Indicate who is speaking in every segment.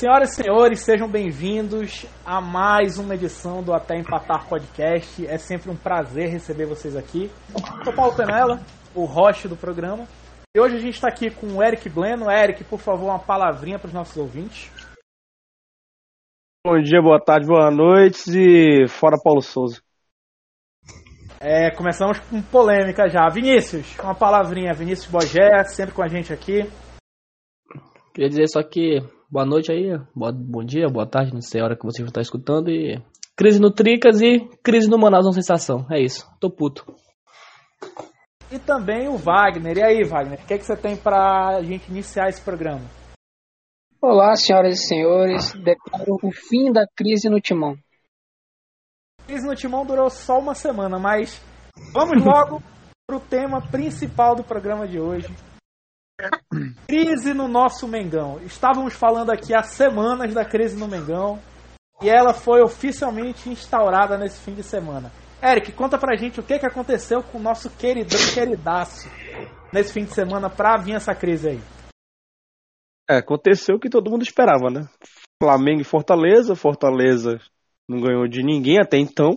Speaker 1: Senhoras e senhores, sejam bem-vindos a mais uma edição do Até Empatar Podcast. É sempre um prazer receber vocês aqui. Eu sou Paulo Penela, o host do programa. E hoje a gente está aqui com o Eric Bleno. Eric, por favor, uma palavrinha para os nossos ouvintes.
Speaker 2: Bom dia, boa tarde, boa noite e fora Paulo Souza.
Speaker 1: É, começamos com polêmica já. Vinícius, uma palavrinha. Vinícius Bogé, sempre com a gente aqui.
Speaker 3: Queria dizer só que boa noite aí, boa, bom dia, boa tarde, não sei a hora que você está escutando. E crise no Tricas e crise no Manaus uma sensação. É isso, tô puto.
Speaker 1: E também o Wagner. E aí, Wagner, o que, é que você tem pra gente iniciar esse programa?
Speaker 4: Olá, senhoras e senhores. Declaro o fim da crise no timão.
Speaker 1: A crise no timão durou só uma semana, mas vamos logo pro tema principal do programa de hoje. Crise no nosso Mengão. Estávamos falando aqui há semanas da crise no Mengão e ela foi oficialmente instaurada nesse fim de semana. Eric, conta pra gente o que, que aconteceu com o nosso queridão queridaço nesse fim de semana pra vir essa crise aí.
Speaker 2: É, aconteceu o que todo mundo esperava, né? Flamengo e Fortaleza. Fortaleza não ganhou de ninguém até então.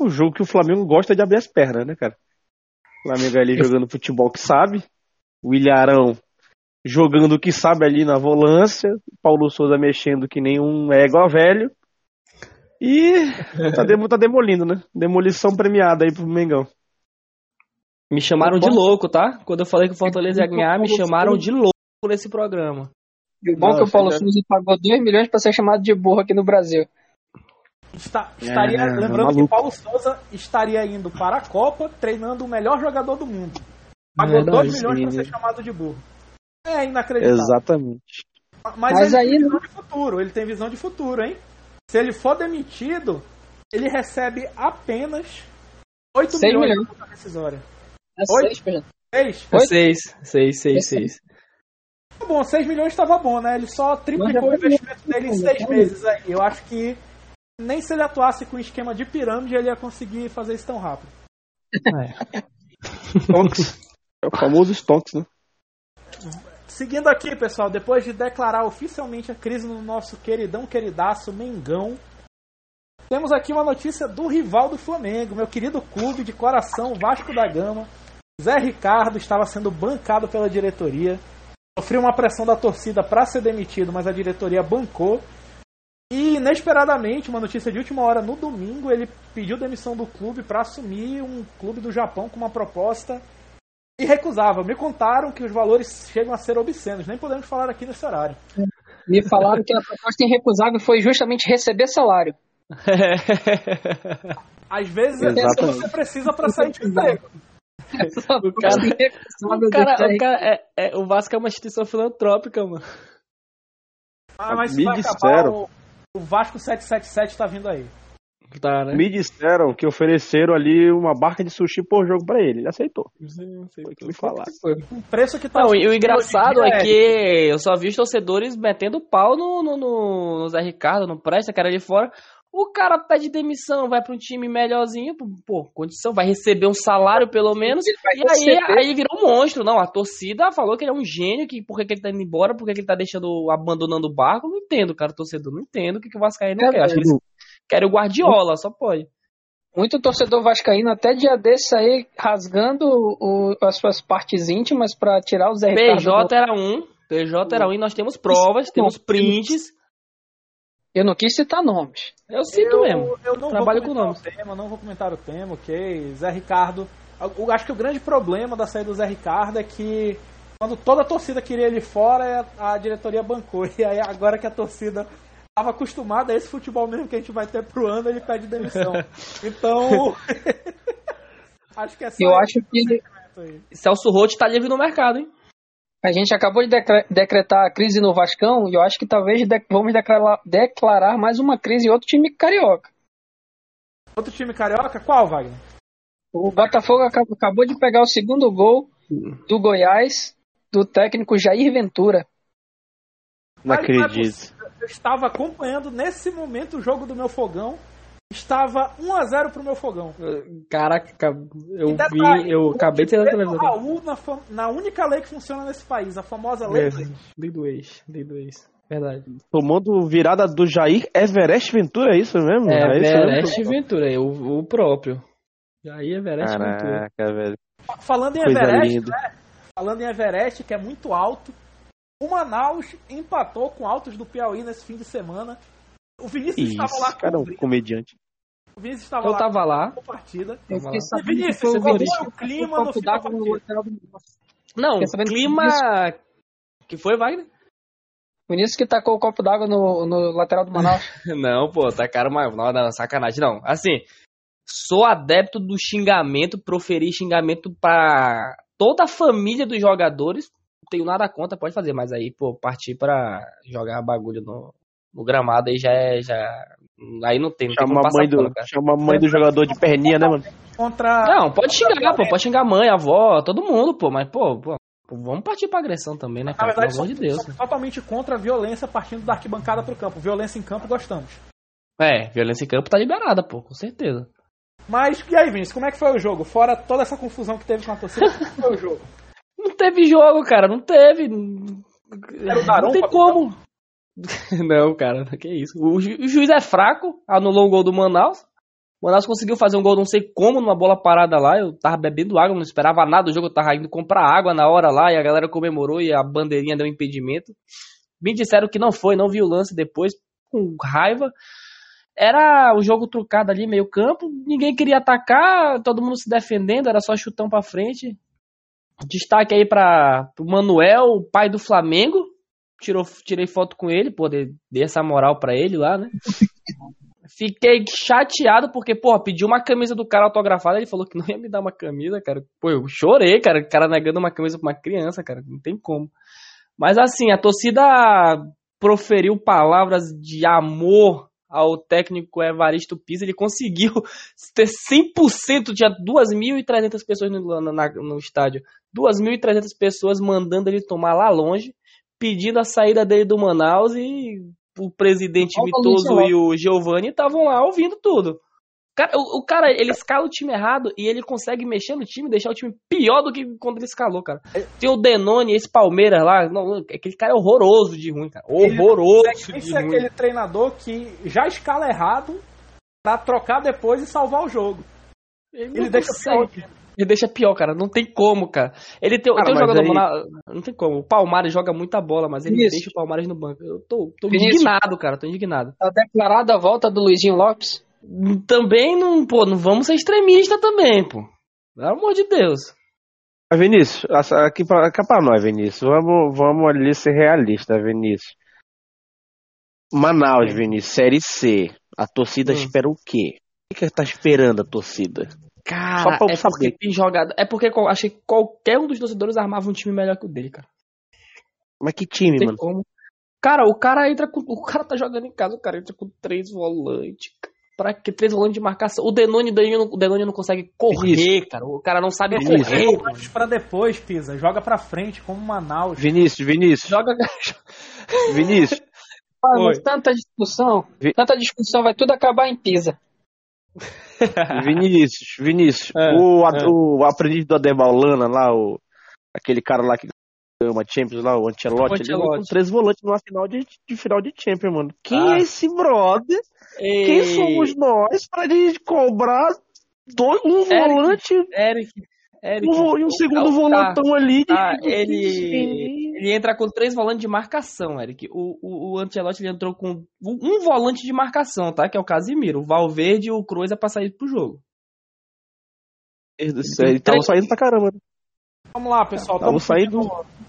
Speaker 2: O jogo que o Flamengo gosta de abrir as pernas, né, cara? O Flamengo ali jogando futebol que sabe. O Ilharão jogando o que sabe ali na volância. Paulo Souza mexendo que nem um égua velho. E tá, dem tá demolindo, né? Demolição premiada aí pro Mengão.
Speaker 3: Me chamaram de louco, tá? Quando eu falei que o Fortaleza ia ganhar, me chamaram de louco nesse programa.
Speaker 4: E o bom que o Paulo Souza pagou 2 milhões pra ser chamado de burro aqui no Brasil.
Speaker 1: Está, estaria, é, lembrando é que Paulo Souza estaria indo para a Copa treinando o melhor jogador do mundo. Pagou 2 milhões para ser chamado de burro. É inacreditável.
Speaker 2: Exatamente.
Speaker 1: Mas, Mas ele aí tem visão de futuro, ele tem visão de futuro, hein? Se ele for demitido, ele recebe apenas 8 milhões, milhões. de rescisória.
Speaker 4: É 8? 6,
Speaker 3: 6? 6, 6, 6, 6.
Speaker 1: Tá bom, 6 milhões estava bom, né? Ele só triplicou o investimento dele em 6 meses aí. Eu acho que nem se ele atuasse com esquema de pirâmide, ele ia conseguir fazer isso tão rápido.
Speaker 2: É. É o famoso Stonks, né?
Speaker 1: Seguindo aqui, pessoal, depois de declarar oficialmente a crise no nosso queridão queridaço Mengão, temos aqui uma notícia do rival do Flamengo, meu querido clube de coração Vasco da Gama. Zé Ricardo estava sendo bancado pela diretoria. Sofreu uma pressão da torcida para ser demitido, mas a diretoria bancou. E inesperadamente, uma notícia de última hora no domingo, ele pediu demissão do clube para assumir um clube do Japão com uma proposta irrecusável. Me contaram que os valores chegam a ser obscenos, nem podemos falar aqui nesse horário.
Speaker 4: Me falaram que a proposta irrecusável foi justamente receber salário.
Speaker 1: Às vezes é isso que você precisa para sair de emprego.
Speaker 3: o cara, o, cara, o, cara é, é, o Vasco é uma instituição filantrópica, mano.
Speaker 1: Ah, mas Me disseram. O, o Vasco 777 tá vindo aí.
Speaker 2: Tá, né? Me disseram que ofereceram ali uma barca de sushi por jogo pra ele. Ele aceitou. Sim, Foi que me falaram.
Speaker 1: O preço que tá.
Speaker 3: Não, e o engraçado é que eu só vi os torcedores metendo pau no, no, no, no Zé Ricardo, no Presta, cara ali fora. O cara pede demissão, vai para um time melhorzinho, pô, condição, vai receber um salário pelo menos. E aí, aí virou um monstro. Não, a torcida falou que ele é um gênio, que por que, ele tá indo embora, por que, ele tá deixando, abandonando o barco. Não entendo, cara, torcedor, não entendo o que, que o Vascaíno não quer. Acho que eles querem o Guardiola, só pode.
Speaker 4: Muito torcedor vascaíno até dia desse aí rasgando o, as suas partes íntimas para tirar o Zé
Speaker 3: PJ Ricardo. PJ era um, PJ era um e nós temos provas, temos prints.
Speaker 4: Eu não quis citar nomes.
Speaker 3: Eu cito
Speaker 1: eu,
Speaker 3: mesmo.
Speaker 1: Eu não Trabalho vou comentar com o tema, não vou comentar o tema, ok. Zé Ricardo. Eu acho que o grande problema da saída do Zé Ricardo é que quando toda a torcida queria ele fora, a diretoria bancou. E aí agora que a torcida estava acostumada a esse futebol mesmo que a gente vai ter pro ano, ele pede demissão. Então. acho que é
Speaker 4: Eu acho que.
Speaker 3: Celso Roth tá livre no mercado, hein?
Speaker 4: A gente acabou de decretar a crise no Vascão e eu acho que talvez vamos declarar, declarar mais uma crise em outro time carioca.
Speaker 1: Outro time carioca? Qual, Wagner?
Speaker 4: O Botafogo acabou de pegar o segundo gol do Goiás do técnico Jair Ventura.
Speaker 2: Não acredito.
Speaker 1: Eu estava acompanhando nesse momento o jogo do meu fogão estava 1 a 0 pro meu fogão.
Speaker 3: Caraca, eu detalhe, vi, eu acabei de ter na televisão.
Speaker 1: Raul na, na, única lei que funciona nesse país, a famosa lei
Speaker 3: do ex. Lei do ex, lei do ex. Verdade.
Speaker 2: Tomando virada do Jair Everest Ventura, é isso mesmo?
Speaker 3: É,
Speaker 2: é isso
Speaker 3: Everest Ventura, é o, o próprio. Jair Everest Ventura.
Speaker 2: Caraca, velho.
Speaker 1: Falando em
Speaker 2: Coisa
Speaker 1: Everest,
Speaker 2: linda.
Speaker 1: né? Falando em Everest, que é muito alto, o Manaus empatou com altos do Piauí nesse fim de semana. O Vinícius
Speaker 2: Isso,
Speaker 1: estava lá
Speaker 2: cara, um comediante.
Speaker 1: O Vinícius estava
Speaker 3: Eu
Speaker 1: lá
Speaker 3: tava lá.
Speaker 1: com a partida.
Speaker 4: Eu fiquei
Speaker 3: lá.
Speaker 4: sabendo
Speaker 1: Vinícius,
Speaker 4: que foi o
Speaker 1: o clima no
Speaker 4: com
Speaker 1: fim da.
Speaker 3: Não,
Speaker 4: que
Speaker 3: clima. Que foi, Wagner?
Speaker 4: O Vinícius que tacou o copo d'água no, no lateral do Manaus.
Speaker 3: Não, pô, tacaram mais. Não, não, sacanagem. Não, assim, sou adepto do xingamento, proferir xingamento pra toda a família dos jogadores. Não tenho nada contra, pode fazer, mas aí, pô, partir pra jogar bagulho no, no gramado aí já é. Já... Aí não tem, não tem
Speaker 2: Chama
Speaker 3: como
Speaker 2: a mãe do,
Speaker 3: pano, cara.
Speaker 2: chama a mãe do jogador de perninha, né, mano?
Speaker 1: Contra.
Speaker 3: Não, pode xingar, pô, pode xingar a mãe, a avó, todo mundo, pô, mas, pô, pô, vamos partir pra agressão também, né,
Speaker 1: Na
Speaker 3: cara?
Speaker 1: verdade,
Speaker 3: Pelo amor de Deus.
Speaker 1: somos totalmente contra a violência partindo da arquibancada pro campo. Violência em campo gostamos.
Speaker 3: É, violência em campo tá liberada, pô, com certeza.
Speaker 1: Mas e aí, Vinícius, como é que foi o jogo? Fora toda essa confusão que teve com a torcida, como é que foi o jogo?
Speaker 3: Não teve jogo, cara, não teve.
Speaker 1: Daron
Speaker 3: não tem como. não, cara, que isso. O, ju- o juiz é fraco, anulou o gol do Manaus. O Manaus conseguiu fazer um gol, não sei como, numa bola parada lá. Eu tava bebendo água, não esperava nada do jogo. Eu tava indo comprar água na hora lá e a galera comemorou e a bandeirinha deu impedimento. Me disseram que não foi, não vi o lance depois, com raiva. Era o jogo trucado ali, meio campo. Ninguém queria atacar, todo mundo se defendendo, era só chutão pra frente. Destaque aí para o Manuel, o pai do Flamengo. Tirou, tirei foto com ele, pô, dei, dei essa moral pra ele lá, né? Fiquei chateado porque, pô, pedi uma camisa do cara autografada, ele falou que não ia me dar uma camisa, cara. Pô, eu chorei, cara, o cara negando uma camisa pra uma criança, cara, não tem como. Mas assim, a torcida proferiu palavras de amor ao técnico Evaristo Pisa, ele conseguiu ter 100%, tinha 2.300 pessoas no, na- no estádio, 2.300 pessoas mandando ele tomar lá longe, pedindo a saída dele do Manaus e o presidente Mitoso e o Giovanni estavam lá ouvindo tudo. Cara, o, o cara, ele escala o time errado e ele consegue mexer no time, deixar o time pior do que quando ele escalou, cara. Tem o Denoni, esse Palmeiras lá, não, aquele cara é horroroso de ruim, cara. Horroroso
Speaker 1: Esse
Speaker 3: de
Speaker 1: é
Speaker 3: ruim.
Speaker 1: aquele treinador que já escala errado pra trocar depois e salvar o jogo.
Speaker 3: Ele,
Speaker 1: Ele deixa
Speaker 3: consegue.
Speaker 1: pior.
Speaker 3: Ele deixa pior, cara. Não tem como, cara. Ele tem,
Speaker 2: Cara,
Speaker 3: tem um jogador
Speaker 2: aí-
Speaker 3: Mona- Não tem como. O Palmares joga muita bola, mas ele
Speaker 4: Vinícius.
Speaker 3: deixa o Palmares no banco. Eu tô, tô indignado, cara. Tô indignado.
Speaker 4: Tá declarada a volta do Luizinho Lopes.
Speaker 3: Também não, pô, não vamos ser extremista também, pô. Pelo amor de Deus.
Speaker 2: Vinícius, aqui pra, cá pra nós, Vinícius. Vamos, vamos ali ser realistas, Vinícius. Manaus, Vinícius, Série C. A torcida
Speaker 3: Hum.
Speaker 2: espera o quê? O que, que tá esperando a torcida?
Speaker 3: Cara, é porque
Speaker 2: saber.
Speaker 3: tem jogada. É porque eu achei que qualquer um dos torcedores armava um time melhor que o dele, cara.
Speaker 2: Mas que time, mano?
Speaker 3: como. Cara, o cara entra com. O cara tá jogando em casa, o cara entra com três volantes. Pra que três volantes de marcação? O Denoni, o Denoni, não- o Denoni não consegue correr, cara. O cara não sabe
Speaker 2: Vinícius.
Speaker 3: correr. mano.
Speaker 1: Mas pra depois, Pisa. Joga pra frente, como o Manaus.
Speaker 2: Vinícius, Vinícius,
Speaker 3: Joga.
Speaker 2: Vinícius.
Speaker 3: Oi.
Speaker 4: mas tanta discussão,
Speaker 2: Vi-
Speaker 4: tanta discussão, vai tudo acabar em Pisa.
Speaker 2: Vinícius, Vinícius.
Speaker 3: É,
Speaker 2: o,
Speaker 3: é.
Speaker 2: o aprendiz do Adebaulana lá, o, aquele cara lá que ganhou uma Champions lá, o Ancelotti, ele jogou com três volantes numa final de, de final de Champions, mano. Quem
Speaker 3: Ah.
Speaker 2: é esse brother?
Speaker 3: Ei,
Speaker 2: Quem somos nós pra gente cobrar dois, um
Speaker 3: Eric.
Speaker 2: volante
Speaker 3: Eric. Eric.
Speaker 2: um e um segundo
Speaker 3: Tá,
Speaker 2: volantão ali?
Speaker 3: Tá,
Speaker 2: de-
Speaker 3: ele, ele entra com três volantes de marcação, Eric. O, o, o Ancelotti ele entrou com um volante de marcação, tá? Que é o Casimiro. O Valverde e o Cruz é pra sair pro jogo.
Speaker 2: Ele tava saindo pra caramba.
Speaker 1: Vamos lá, pessoal.
Speaker 2: Tava
Speaker 1: Tamo
Speaker 2: saindo.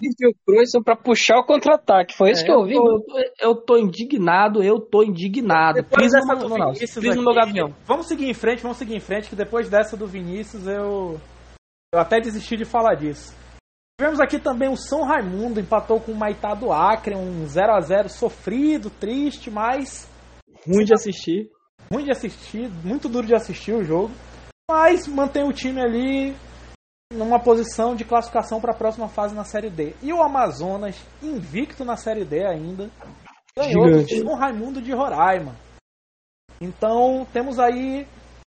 Speaker 4: E o Cruz são pra puxar o contra-ataque. Foi isso
Speaker 3: É,
Speaker 4: que eu ouvi.
Speaker 3: Eu tô, eu, tô, indignado, eu tô indignado.
Speaker 1: Depois
Speaker 3: Pisa
Speaker 1: dessa
Speaker 3: no,
Speaker 1: do
Speaker 3: não,
Speaker 1: Vinícius
Speaker 3: pisa no meu
Speaker 1: aqui,
Speaker 3: gavião.
Speaker 1: Vamos seguir em frente, vamos seguir em frente, que depois dessa do Vinícius eu. Eu até desisti de falar disso. Tivemos aqui também o São Raimundo, empatou com o Maitá do Acre, um 0 a 0 sofrido, triste, mas
Speaker 3: Ruim de assistir.
Speaker 1: ruim de assistir, muito duro de assistir o jogo. Mas mantém o time ali numa posição de classificação para a próxima fase na Série D. E o Amazonas, invicto na Série D ainda, ganhou
Speaker 3: Gigante.
Speaker 1: São Raimundo de Roraima. Então temos aí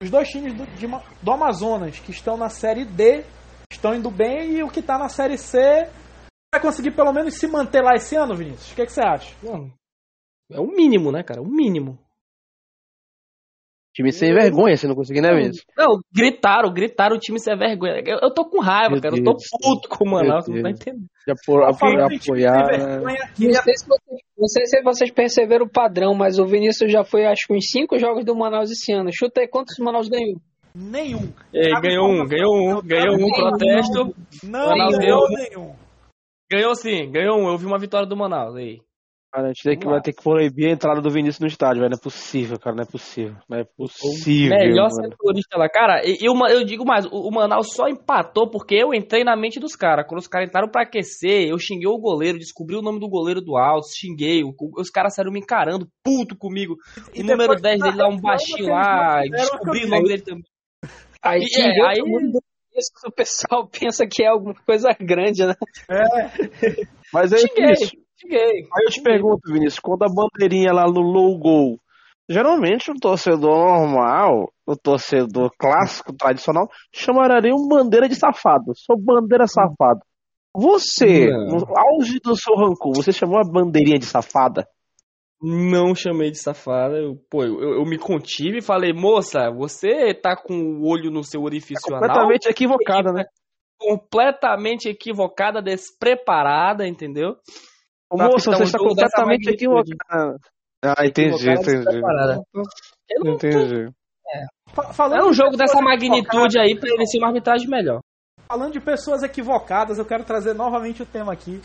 Speaker 1: os dois times do, de do Amazonas que estão na Série D, estão indo bem, e o que está na Série C Vai conseguir pelo menos se manter lá esse ano, Vinícius? O que, que você acha?
Speaker 3: Não. É o mínimo, né, cara? O mínimo.
Speaker 2: Time sem vergonha, se não conseguir, né, Vinícius?
Speaker 3: Não, gritaram, gritaram o time sem vergonha. Eu, eu tô com raiva,
Speaker 2: Meu
Speaker 3: cara. Eu tô
Speaker 2: Deus.
Speaker 3: puto com o Manaus, não tá
Speaker 2: Deus.
Speaker 3: entendendo.
Speaker 2: Já por, apoiar.
Speaker 1: vergonha,
Speaker 4: Não sei, se vocês, não sei se vocês perceberam o padrão, mas o Vinícius já foi, acho que, uns cinco jogos do Manaus esse ano. Chuta aí quantos o Manaus ganhou.
Speaker 1: nenhum.
Speaker 3: Ei, ganhou um, ganhou um, ganhou um protesto.
Speaker 1: Não
Speaker 3: Manaus
Speaker 1: ganhou nenhum.
Speaker 3: Ganhou sim, ganhou um. Eu vi uma vitória do Manaus aí.
Speaker 2: Cara, a gente tem que, vai ter que proibir a entrada do Vinícius no estádio, velho. Não é possível, cara. Não é possível. Não é possível.
Speaker 3: Melhor
Speaker 2: mano.
Speaker 3: setorista lá. Cara, e, e o Ma- eu digo mais, o, o Manaus só empatou porque eu entrei na mente dos caras. Quando os caras entraram pra aquecer, eu xinguei o goleiro, descobri o nome do goleiro do Altos, xinguei. o- os caras saíram me encarando, puto comigo.
Speaker 1: E
Speaker 3: o número
Speaker 1: depois
Speaker 3: 10
Speaker 1: da
Speaker 3: dele lá, um baixinho lá, descobri o nome dele também.
Speaker 4: Aí,
Speaker 3: E, é, aí-
Speaker 4: o pessoal pensa que é alguma coisa grande, né?
Speaker 2: Mas aí,
Speaker 3: Xinguei,
Speaker 2: Vinícius,
Speaker 3: xinguei.
Speaker 2: aí eu te pergunto, Vinícius, quando a bandeirinha lá no low goal, geralmente um torcedor normal, o torcedor clássico, tradicional, chamaria um bandeira de safado. Sou bandeira safado. Você,
Speaker 3: Não.
Speaker 2: no auge do seu rancor, você chamou a bandeirinha de safada?
Speaker 3: Não chamei de safada. Eu, pô, eu, eu me contive e falei, moça, você tá com o olho no seu orifício anal?
Speaker 2: Completamente equivocada, né?
Speaker 3: completamente equivocada, despreparada, entendeu?
Speaker 2: Moça,
Speaker 3: pintar
Speaker 2: você está
Speaker 3: dessa
Speaker 2: completamente equivocada. Ah, entendi, entendi.
Speaker 3: Eu não-
Speaker 2: Entendi.
Speaker 1: Fa- Falando
Speaker 3: É um
Speaker 1: de
Speaker 3: jogo dessa
Speaker 1: pessoas
Speaker 3: magnitude aí pra ele ser uma arbitragem melhor.
Speaker 1: Falando de pessoas equivocadas, eu quero trazer novamente o tema aqui.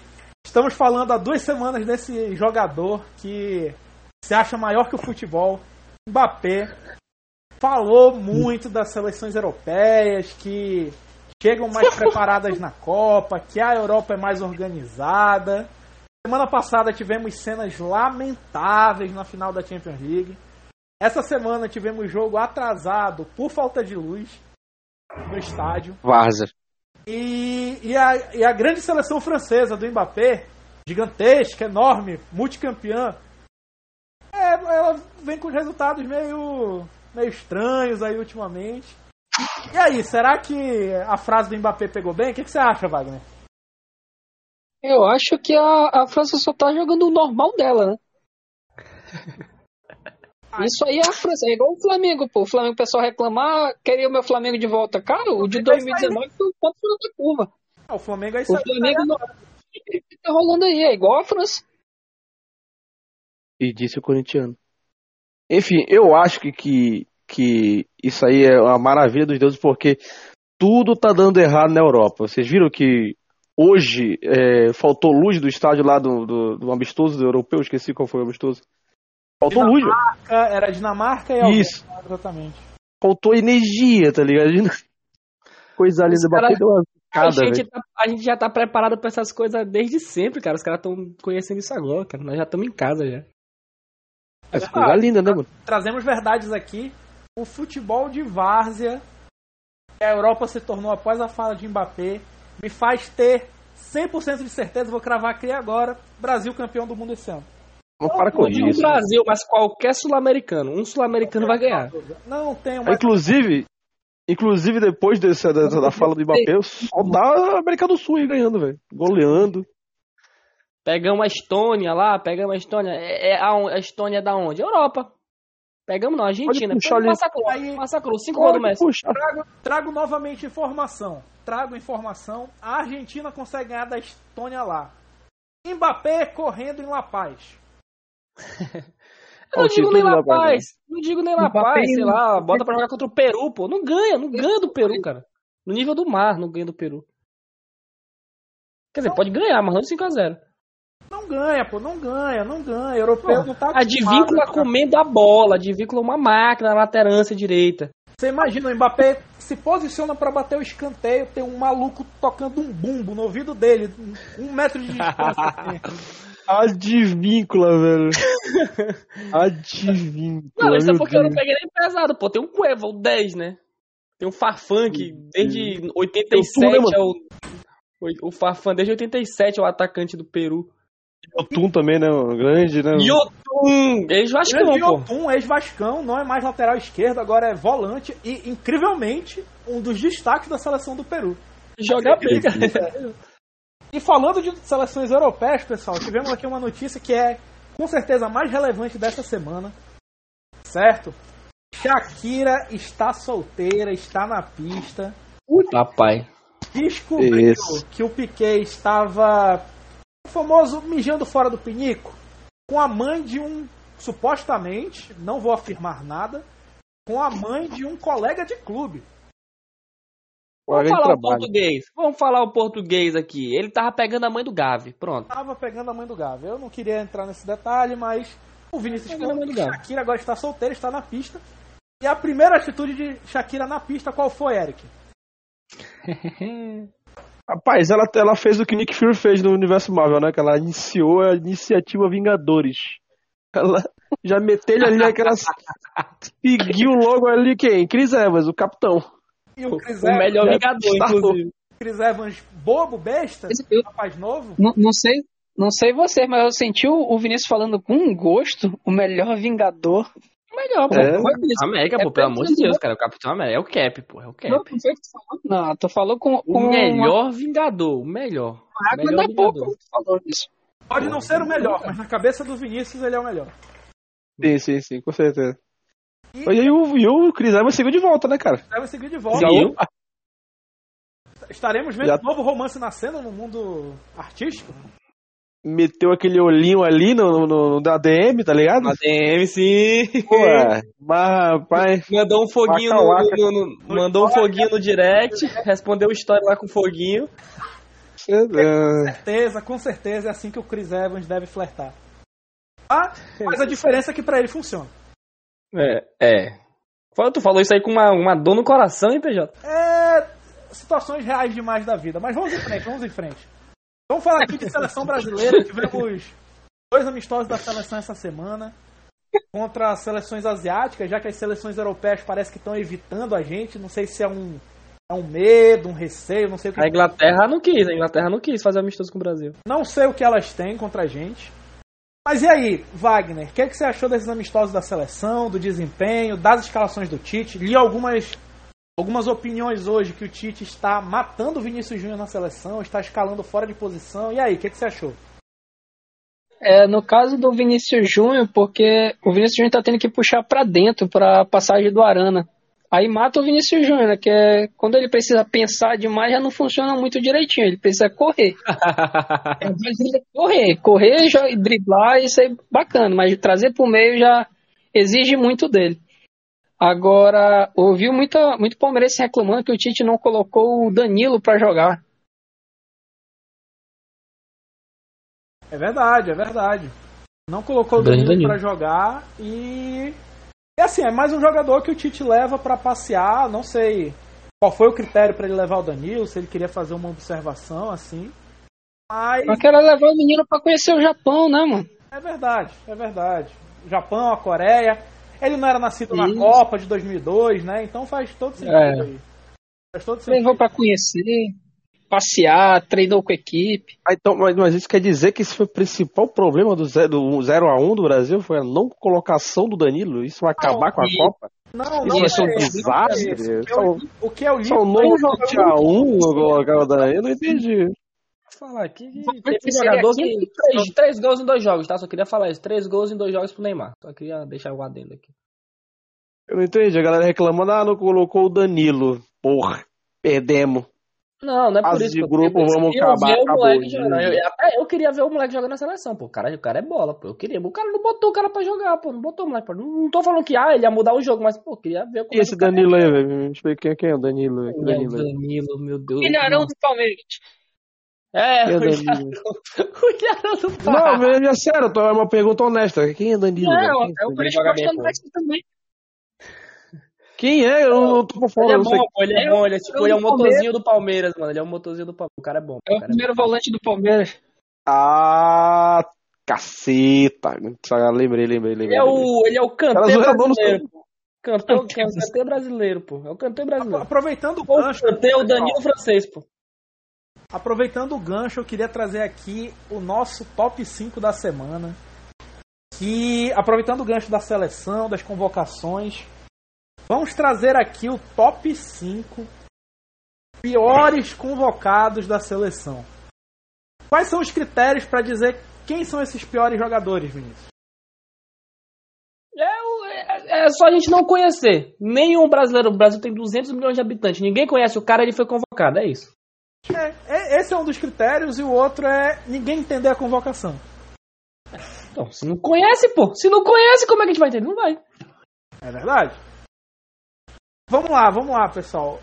Speaker 1: Estamos falando há duas semanas desse jogador que se acha maior que o futebol, Mbappé. Falou muito das seleções europeias que chegam mais preparadas na Copa, que a Europa é mais organizada. Semana passada tivemos cenas lamentáveis na final da Champions League. Essa semana tivemos jogo atrasado por falta de luz no estádio.
Speaker 2: Várzea.
Speaker 1: E, e, a, e a grande seleção francesa do Mbappé, gigantesca, enorme, multicampeã, é, ela vem com resultados meio, meio estranhos aí ultimamente. E aí, será que a frase do Mbappé pegou bem? O que, que você acha, Wagner?
Speaker 4: Eu acho que a, a França só tá jogando o normal dela, né? Isso aí é a França, é igual o Flamengo, pô. O Flamengo, o pessoal reclamar, queria o meu Flamengo de volta. Cara, o de 2019 foi o ponto fora da curva.
Speaker 1: Ah, o Flamengo é isso
Speaker 4: O
Speaker 1: aí.
Speaker 4: Flamengo não. Tá rolando aí, é igual a França.
Speaker 2: E disse o corintiano. Enfim, eu acho que, que, que isso aí é uma maravilha dos deuses, porque tudo tá dando errado na Europa. Vocês viram que hoje é, faltou luz do estádio lá do, do, do amistoso do europeu, esqueci qual foi o amistoso. Faltou luz.
Speaker 1: Dinamarca, Era Dinamarca e Albânia,
Speaker 2: Isso.
Speaker 1: exatamente.
Speaker 2: faltou energia, tá ligado? Coisa linda, bateu uma
Speaker 3: A
Speaker 2: cada,
Speaker 3: gente, tá- a gente já tá preparado pra essas coisas desde sempre, cara. Os caras estão conhecendo isso agora, cara. Nós já estamos em casa já.
Speaker 2: Essa coisa linda, né, mano?
Speaker 1: Trazemos verdades aqui. O futebol de várzea que a Europa se tornou após a fala de Mbappé me faz ter 100% de certeza, vou cravar aqui agora, Brasil campeão do mundo esse ano.
Speaker 2: Não para com
Speaker 3: Não
Speaker 2: isso.
Speaker 3: Brasil, mas qualquer sul-americano. Um sul-americano vai ganhar.
Speaker 1: Não tenho mais
Speaker 2: Inclusive, inclusive depois dessa, dessa- da fala do Mbappé, só dá a América do Sul aí ganhando, velho. Goleando.
Speaker 3: Pegamos a Estônia lá, pegamos a Estônia. É, é a, a Estônia é da onde? Europa. Pegamos não, Argentina.
Speaker 2: Pode puxar.
Speaker 3: Massacrou,
Speaker 1: Aí-
Speaker 3: massacrou. Cinco gols do Messi.
Speaker 1: Trago, trago novamente informação. Trago informação. A Argentina consegue ganhar da Estônia lá. Mbappé correndo em La Paz.
Speaker 3: Eu não digo nem La. Paz. Não digo nem La Paz, sei lá. Bota pra jogar contra o Peru, pô. Não ganha, não ganha do Peru, cara. No nível do mar, não ganha do Peru. Quer dizer, pode ganhar, mas não de 5x0.
Speaker 1: Não ganha, pô, não ganha, não ganha. Europeu não tá
Speaker 3: A Divíncula comendo a bola, a Divíncula uma máquina na laterança direita.
Speaker 1: Você imagina, o Mbappé se posiciona pra bater o escanteio, tem um maluco tocando um bumbo no ouvido dele, um metro de distância. assim.
Speaker 2: Advíncula, velho. Advíncula.
Speaker 3: Não, isso é porque eu não
Speaker 2: Deus.
Speaker 3: peguei nem pesado, pô. Tem um Cueva, o 10, né? Tem um Farfan que desde
Speaker 2: Tem
Speaker 3: 87
Speaker 2: o Tum, né,
Speaker 3: é o. O Farfan desde 87 é o atacante do Peru.
Speaker 2: O Tum também, né? Grande, né?
Speaker 3: Yotun! Eles Vascão,
Speaker 1: Grande
Speaker 3: pô.
Speaker 1: Yotun, ex-Vascão, não é mais lateral esquerdo, agora é volante e, incrivelmente, um dos destaques da seleção do Peru.
Speaker 3: Joga bem, cara.
Speaker 1: E falando de seleções europeias, pessoal, tivemos aqui uma notícia que é com certeza a mais relevante dessa semana. Certo? Shakira está solteira, está na pista.
Speaker 3: Papai.
Speaker 1: Descobriu
Speaker 2: Isso.
Speaker 1: que o Piquet estava o famoso mijando fora do pinico com a mãe de um supostamente, não vou afirmar nada, com a mãe de um colega de clube.
Speaker 3: Vamos falar o português. Vamos falar o português aqui. Ele tava pegando a mãe do Gavi. Pronto.
Speaker 1: Tava pegando a mãe do Gavi. Eu não queria entrar nesse detalhe, mas o Vinícius falou que. Shakira agora está solteira, está na pista. E a primeira atitude de Shakira na pista qual foi, Eric?
Speaker 2: Rapaz, ela, ela fez o que Nick Fury fez no universo Marvel, né? Que ela iniciou a iniciativa Vingadores. Ela já meteu ali aquelas. Seguiu logo ali quem? Chris Evans, o capitão.
Speaker 1: E o Chris
Speaker 3: O melhor
Speaker 2: já
Speaker 3: Vingador,
Speaker 2: startou.
Speaker 3: inclusive.
Speaker 1: Chris Evans bobo, besta,
Speaker 4: Eu-
Speaker 1: rapaz novo.
Speaker 4: Não, não sei, não sei você, mas eu senti o, o Vinícius falando com gosto, o melhor Vingador.
Speaker 3: O melhor, pô.
Speaker 2: É.
Speaker 4: Isso.
Speaker 3: América,
Speaker 4: É
Speaker 3: pô, pelo amor de Deus, cara. O Capitão América é o Cap, pô. É o Cap.
Speaker 4: Não, não o que tu falou. Não, tu falou com, com
Speaker 3: O melhor Vingador. O melhor.
Speaker 4: uma água
Speaker 3: melhor
Speaker 4: da boca.
Speaker 3: Vingador.
Speaker 4: Tu falou isso.
Speaker 1: Pode não ser o melhor, mas na cabeça do Vinícius ele é o melhor.
Speaker 2: Sim, sim, sim, com certeza.
Speaker 1: E
Speaker 2: E aí o, e o Chris Evans seguiu de volta, né, cara?
Speaker 1: deve seguir de volta.
Speaker 3: Seguiu.
Speaker 1: Estaremos vendo
Speaker 2: Já-
Speaker 1: um novo romance nascendo no mundo artístico.
Speaker 2: Meteu aquele olhinho ali no, no, no ADM, tá ligado?
Speaker 3: ADM, sim.
Speaker 2: Pô, mas, rapaz.
Speaker 3: Mandou um foguinho no, no- no- Mandou um foguinho no direct. Respondeu história lá com foguinho.
Speaker 2: é,
Speaker 1: certeza, com certeza é assim que o Chris Evans deve flertar. Ah, mas a diferença é que pra ele funciona.
Speaker 3: É. É. Tu falou isso aí com uma, uma dor no coração, hein, PJ?
Speaker 1: É situações reais demais da vida. Mas vamos em frente, vamos em frente. Vamos falar aqui de seleção brasileira. Tivemos dois amistosos da seleção essa semana contra as seleções asiáticas, já que as seleções europeias parece que estão evitando a gente. Não sei se é um, é um medo, um receio, não sei o que.
Speaker 3: A Inglaterra não quis, a Inglaterra não quis fazer amistoso com o Brasil.
Speaker 1: Não sei o que elas têm contra a gente. Mas e aí, Wagner, o que, é que você achou desses amistosos da seleção, do desempenho, das escalações do Tite? Li algumas, algumas opiniões hoje que o Tite está matando o Vinícius Júnior na seleção, está escalando fora de posição. E aí, o que, que você achou?
Speaker 4: É, no caso do Vinícius Júnior, porque o Vinícius Júnior tá tendo que puxar pra dentro pra passagem do Arana. Aí mata o Vinícius Júnior, né, que é quando ele precisa pensar demais já não funciona muito direitinho, ele precisa correr. É, correr, correr já, e driblar, isso é bacana, mas trazer pro meio já exige muito dele. Agora, ouviu muita, muito palmeirense reclamando que o Tite não colocou o Danilo pra jogar.
Speaker 1: É verdade, é verdade. Não colocou o Danilo
Speaker 3: Danilo.
Speaker 1: para jogar e. É assim, é mais um jogador que o Tite leva para passear. Não sei qual foi o critério para ele levar o Danilo, se ele queria fazer uma observação assim. Mas
Speaker 4: Eu quero levar o menino pra conhecer o Japão, né, mano?
Speaker 1: É verdade, é verdade. O Japão, a Coreia. Ele não era nascido na
Speaker 4: Isso.
Speaker 1: Copa de 2002, né? Então faz todo sentido
Speaker 4: É.
Speaker 1: aí. Faz todo sentido.
Speaker 4: Levou pra conhecer, passear, treinou com a equipe.
Speaker 2: Ah, então, mas, mas isso quer dizer que esse foi o principal problema do 0 a 1 do Brasil? Foi a não colocação do Danilo? Isso vai acabar com a
Speaker 4: e-
Speaker 2: Copa?
Speaker 1: Não,
Speaker 2: Isso
Speaker 1: não
Speaker 2: vai ser um
Speaker 1: é esse, não é
Speaker 2: desastre?
Speaker 1: O que li- O que eu li
Speaker 2: Só o novo
Speaker 1: um jogador
Speaker 2: 7 a 1 não colocar o Danilo? Eu não entendi.
Speaker 3: Falar aqui que teve um jogador
Speaker 4: aqui,
Speaker 3: que três, três gols em dois jogos, tá? Só queria falar isso. Três gols em dois jogos pro Neymar. Só queria deixar o adendo aqui.
Speaker 2: Eu não entendi. A galera reclamando, ah, não colocou o Danilo. Porra, perdemos.
Speaker 3: Não, não é por isso.
Speaker 2: de grupo,
Speaker 3: Eu
Speaker 2: vamos
Speaker 3: queria
Speaker 2: acabar,
Speaker 3: ver o
Speaker 2: acabou,
Speaker 3: moleque
Speaker 2: gente.
Speaker 3: jogando. Eu- até eu queria ver o moleque jogando na seleção, pô. O cara, o cara é bola, pô. Eu queria. O cara não botou o cara pra jogar, pô. Não botou o moleque pra. Não, não tô falando que ah, ele ia mudar o jogo, mas, pô, eu queria ver como
Speaker 2: E
Speaker 3: é
Speaker 2: esse
Speaker 3: o
Speaker 2: Danilo aí, velho? Me explica quem, é o Danilo?
Speaker 3: É.
Speaker 2: Danilo aí?
Speaker 3: Danilo, meu Deus.
Speaker 4: Ilharão do Palmeiras.
Speaker 3: É,
Speaker 2: é
Speaker 3: o
Speaker 2: Danilo?
Speaker 3: O do
Speaker 2: Não,
Speaker 3: Pará.
Speaker 2: velho, é sério, é uma pergunta honesta. Quem é Danilo?
Speaker 4: Não,
Speaker 2: velho?
Speaker 4: é o
Speaker 3: Ele
Speaker 4: apostando
Speaker 3: pô.
Speaker 4: mais também.
Speaker 2: Quem é? Eu não tô por fora,
Speaker 3: Ele é
Speaker 2: eu não sei.
Speaker 3: bom, pô, ele é bom, ele é, tipo,
Speaker 4: Eu
Speaker 3: ele é um motorzinho do Palmeiras, mano. Ele é um motorzinho do Palmeiras. O cara é bom.
Speaker 4: É
Speaker 3: o
Speaker 4: o
Speaker 3: é
Speaker 4: primeiro volante do Palmeiras.
Speaker 2: Ah, caceta. Lembrei, lembrei,
Speaker 3: Ele
Speaker 2: lembrei.
Speaker 3: é o, ele é o
Speaker 2: não, não
Speaker 3: brasileiro. pô. Cantor, cantor brasileiro, pô. É o cantor brasileiro.
Speaker 1: Aproveitando o
Speaker 3: O
Speaker 1: gancho,
Speaker 3: cantor é o Danilo francês, pô.
Speaker 1: Aproveitando o gancho, eu queria trazer aqui o nosso top 5 da semana. Que, aproveitando o gancho da seleção, das convocações, vamos trazer aqui o top 5 piores convocados da seleção. Quais são os critérios para dizer quem são esses piores jogadores, Vinícius?
Speaker 3: É, é só a gente não conhecer. Nenhum brasileiro. O Brasil tem 200 milhões de habitantes. Ninguém conhece o cara, ele foi convocado. É isso.
Speaker 1: É, é, esse é um dos critérios e o outro é ninguém entender a convocação.
Speaker 3: Então, se não conhece, pô. Se não conhece, como é que a gente vai entender? Não vai.
Speaker 1: É verdade. Vamos lá, vamos lá, pessoal.